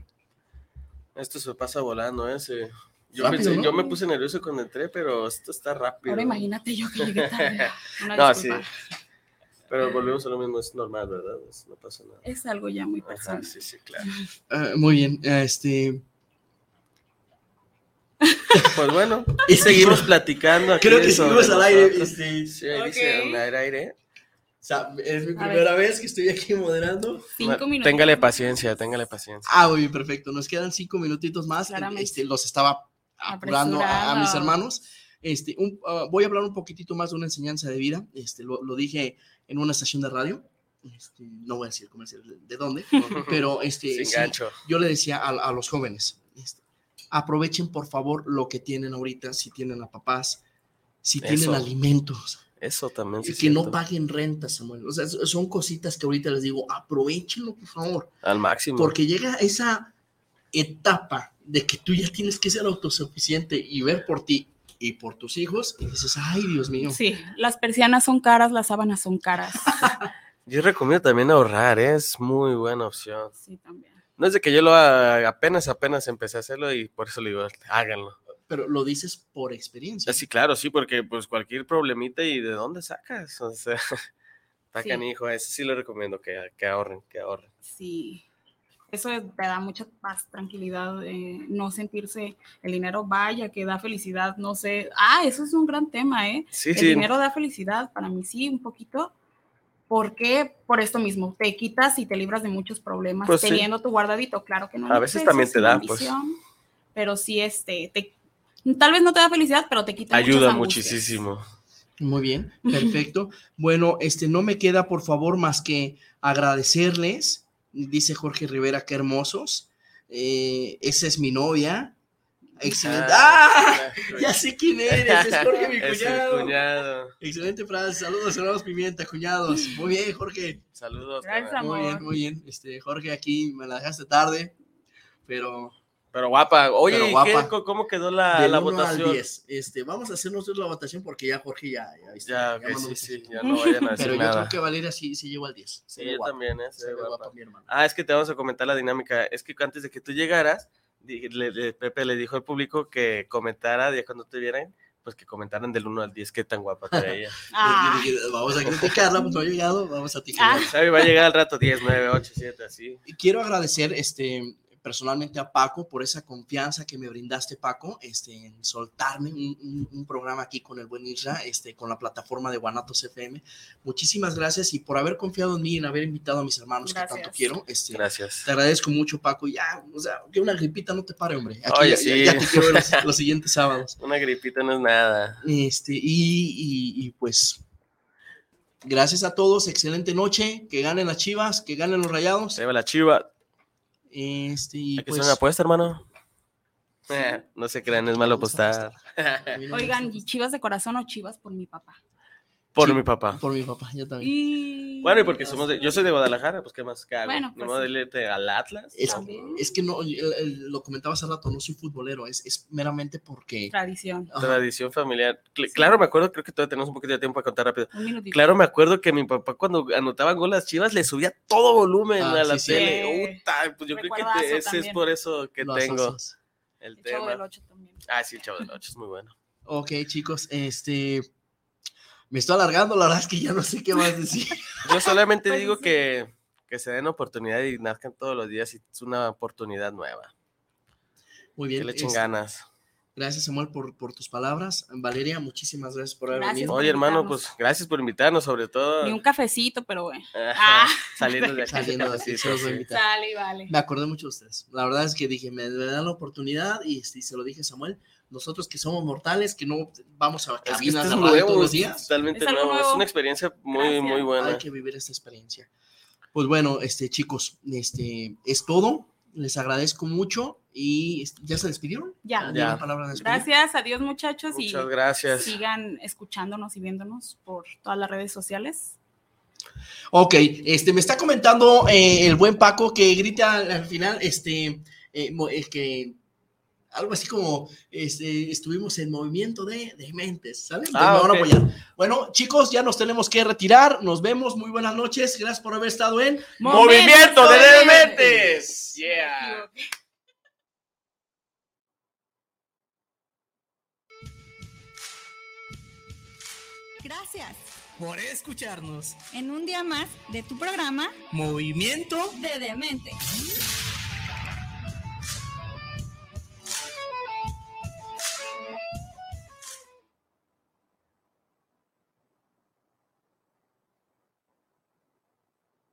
Esto se pasa volando, ¿eh? Se- Yo, Rápido, pensé- ¿no? yo me puse nervioso cuando entré, pero esto está rápido. Ahora imagínate yo que llegué tarde. Una No, sí. Pero volvemos a lo mismo, es normal, ¿verdad? No pasa nada. Es algo ya muy Ajá, personal. sí, sí, claro. Ah, muy bien, este, Pues bueno, que seguimos platicando. aquí creo que seguimos al aire. Este, Sí, ahí Ok. dice al aire, aire. o sea, es mi A primera vez que estoy aquí moderando. Cinco minutos. Téngale paciencia, téngale paciencia. Ah, muy bien, perfecto. Nos quedan cinco minutitos más. Claramente. Este, los estaba apurando a, a mis hermanos. Este, un- ah, voy a hablar un poquitito más de una enseñanza de vida. Este, lo, lo dije en una estación de radio. Este, no voy a decir comercial de, de dónde, pero este, Sin sí, gancho. yo le decía a, a los jóvenes, este, aprovechen por favor lo que tienen ahorita, si tienen a papás, si tienen Eso. alimentos, Eso también sí que no paguen renta, Samuel. O sea, son cositas que ahorita les digo, aprovechenlo por favor. Al máximo. Porque llega esa etapa de que tú ya tienes que ser autosuficiente y ver por ti y por tus hijos y dices, ay, Dios mío. Sí, las persianas son caras, las sábanas son caras. Yo recomiendo también ahorrar, ¿eh? es muy buena opción. Sí, también. No es de que yo lo haga, apenas, apenas empecé a hacerlo y por eso le digo, háganlo. Pero lo dices por experiencia. Así, claro, sí, porque pues cualquier problemita y de dónde sacas, o sea, está Sí. canijo, eso sí le recomiendo que, que ahorren, que ahorren. Sí. Eso es- te da mucha paz, tranquilidad, eh, no sentirse el dinero vaya, que da felicidad, no sé. Ah, eso es un gran tema, ¿eh? Sí, el sí, dinero da felicidad, para mí sí, un poquito. ¿Por qué? Por esto mismo, te quitas y te libras de muchos problemas Pues sí. teniendo tu guardadito. Claro que no. A veces también te da, pues. Pero sí, este, te, tal vez no te da felicidad, pero te quita ayuda muchísimo. Muy bien, perfecto. Bueno, este no me queda por favor más que agradecerles. Dice Jorge Rivera, qué hermosos. Eh, esa es mi novia. Excelente. ¡Ah! Ya sé quién eres, es Jorge mi Es cuñado. Excelente frase. Saludos, hermanos Pimienta, cuñados. Muy bien, Jorge. Saludos. Gracias. Muy bien, muy bien. Este, Jorge, aquí me la dejaste tarde, pero Pero guapa, oye, Pero ¿y guapa. qué? ¿cómo quedó la, del la 1 al votación? 10. Este, vamos a hacer nosotros la votación porque ya Jorge ya, ya, viste, sí, sí, ya no vayan a decir Pero yo creo que Valeria sí, sí llegó al 10. Se Sí, yo guapa, también, ¿eh? Se se ve ve guapa. guapa mi hermano. Ah, es que te vamos a comentar la dinámica. Es que antes de que tú llegaras, le- le- Pepe le dijo al público que comentara, ya cuando te vieran, pues que comentaran del 1 al 10 qué tan guapa te veía. Ah, Vamos a criticarla, pues no ha llegado, vamos a criticarla. Ah. Sabe, va a llegar al rato 10, 9, 8, 7, así. Y quiero agradecer este, personalmente a Paco por esa confianza que me brindaste, Paco, este, en soltarme un, un- un programa aquí con el buen Isra, este, con la plataforma de Guanatos FM. Muchísimas gracias y por haber confiado en mí, en haber invitado a mis hermanos que tanto quiero. Este, Gracias. Te agradezco mucho, Paco. y Ya, o sea, que una gripita no te pare, hombre. Aquí Oye, ya, sí. ya te quiero ver los, los siguientes sábados. Una gripita no es nada. Este, y, y- y, pues, gracias a todos. Excelente noche. Que ganen las chivas, que ganen los rayados. Se va la chiva. Este, y Hay que pues, hacer una apuesta, hermano. Eh, no se crean, es malo apostar. oigan, ¿y chivas de corazón o chivas por mi papá? Por Sí. mi papá. Por mi papá, yo también. Y... Bueno, y porque somos de, yo soy de Guadalajara, pues qué más que hago. Bueno, pues modo sí. al Atlas. Es, es que no, el- el- lo comentaba hace rato, no soy futbolero, es, es meramente porque. Tradición. Ajá. Tradición familiar. Cl- Claro, me acuerdo, creo que todavía tenemos un poquito de tiempo para contar rápido. Un minutito. Claro, me acuerdo que mi papá cuando anotaban gol las chivas le subía todo volumen Ah, a la tele. Sí. Uta, pues yo creo que ese es por eso que lo tengo asocias. el El Chavo del tema. Ocho también. Ah, sí, el Chavo del Ocho es muy bueno. Ok, chicos, este. Me estoy alargando, la verdad es que ya no sé qué más decir. Yo solamente Pues digo que, que se den oportunidad y nazcan todos los días y es una oportunidad nueva. Muy Que bien. le echen es- ganas. Gracias, Samuel, por, por tus palabras. Valeria, muchísimas gracias por haber Gracias venido. por Oye, hermano, pues gracias por invitarnos, sobre todo. Ni un cafecito, pero bueno. Ah. Saliendo de aquí. Saliendo de aquí, se los voy a invitar. Sale, vale. Me acordé mucho de ustedes. La verdad es que dije, me, me dan la oportunidad y, este, y se lo dije a Samuel. Nosotros que somos mortales, que no vamos a Es que cabinas esto de es radio nuevo, todos los días. totalmente Es algo nuevo. Es nuevo. una experiencia muy, Gracias. muy buena. Hay que vivir esta experiencia. Pues bueno, este, chicos, este, es todo. Les agradezco mucho y este, ¿ya se despidieron? Ya. ¿Tienen Ya. la palabra de? Gracias, adiós muchachos Muchas y gracias. sigan escuchándonos y viéndonos por todas las redes sociales. Ok, este, me está comentando eh, el buen Paco que grita al, al final, este, eh, eh, que algo así como este, estuvimos en movimiento de, de mentes. Entonces Ah, me van a ok. apoyar. Bueno, chicos, ya nos tenemos que retirar. Nos vemos. Muy buenas noches. Gracias por haber estado en ¡Movimiento de Momentos Dementes! Yeah. Gracias. Por escucharnos. En un día más de tu programa Movimiento de Demente.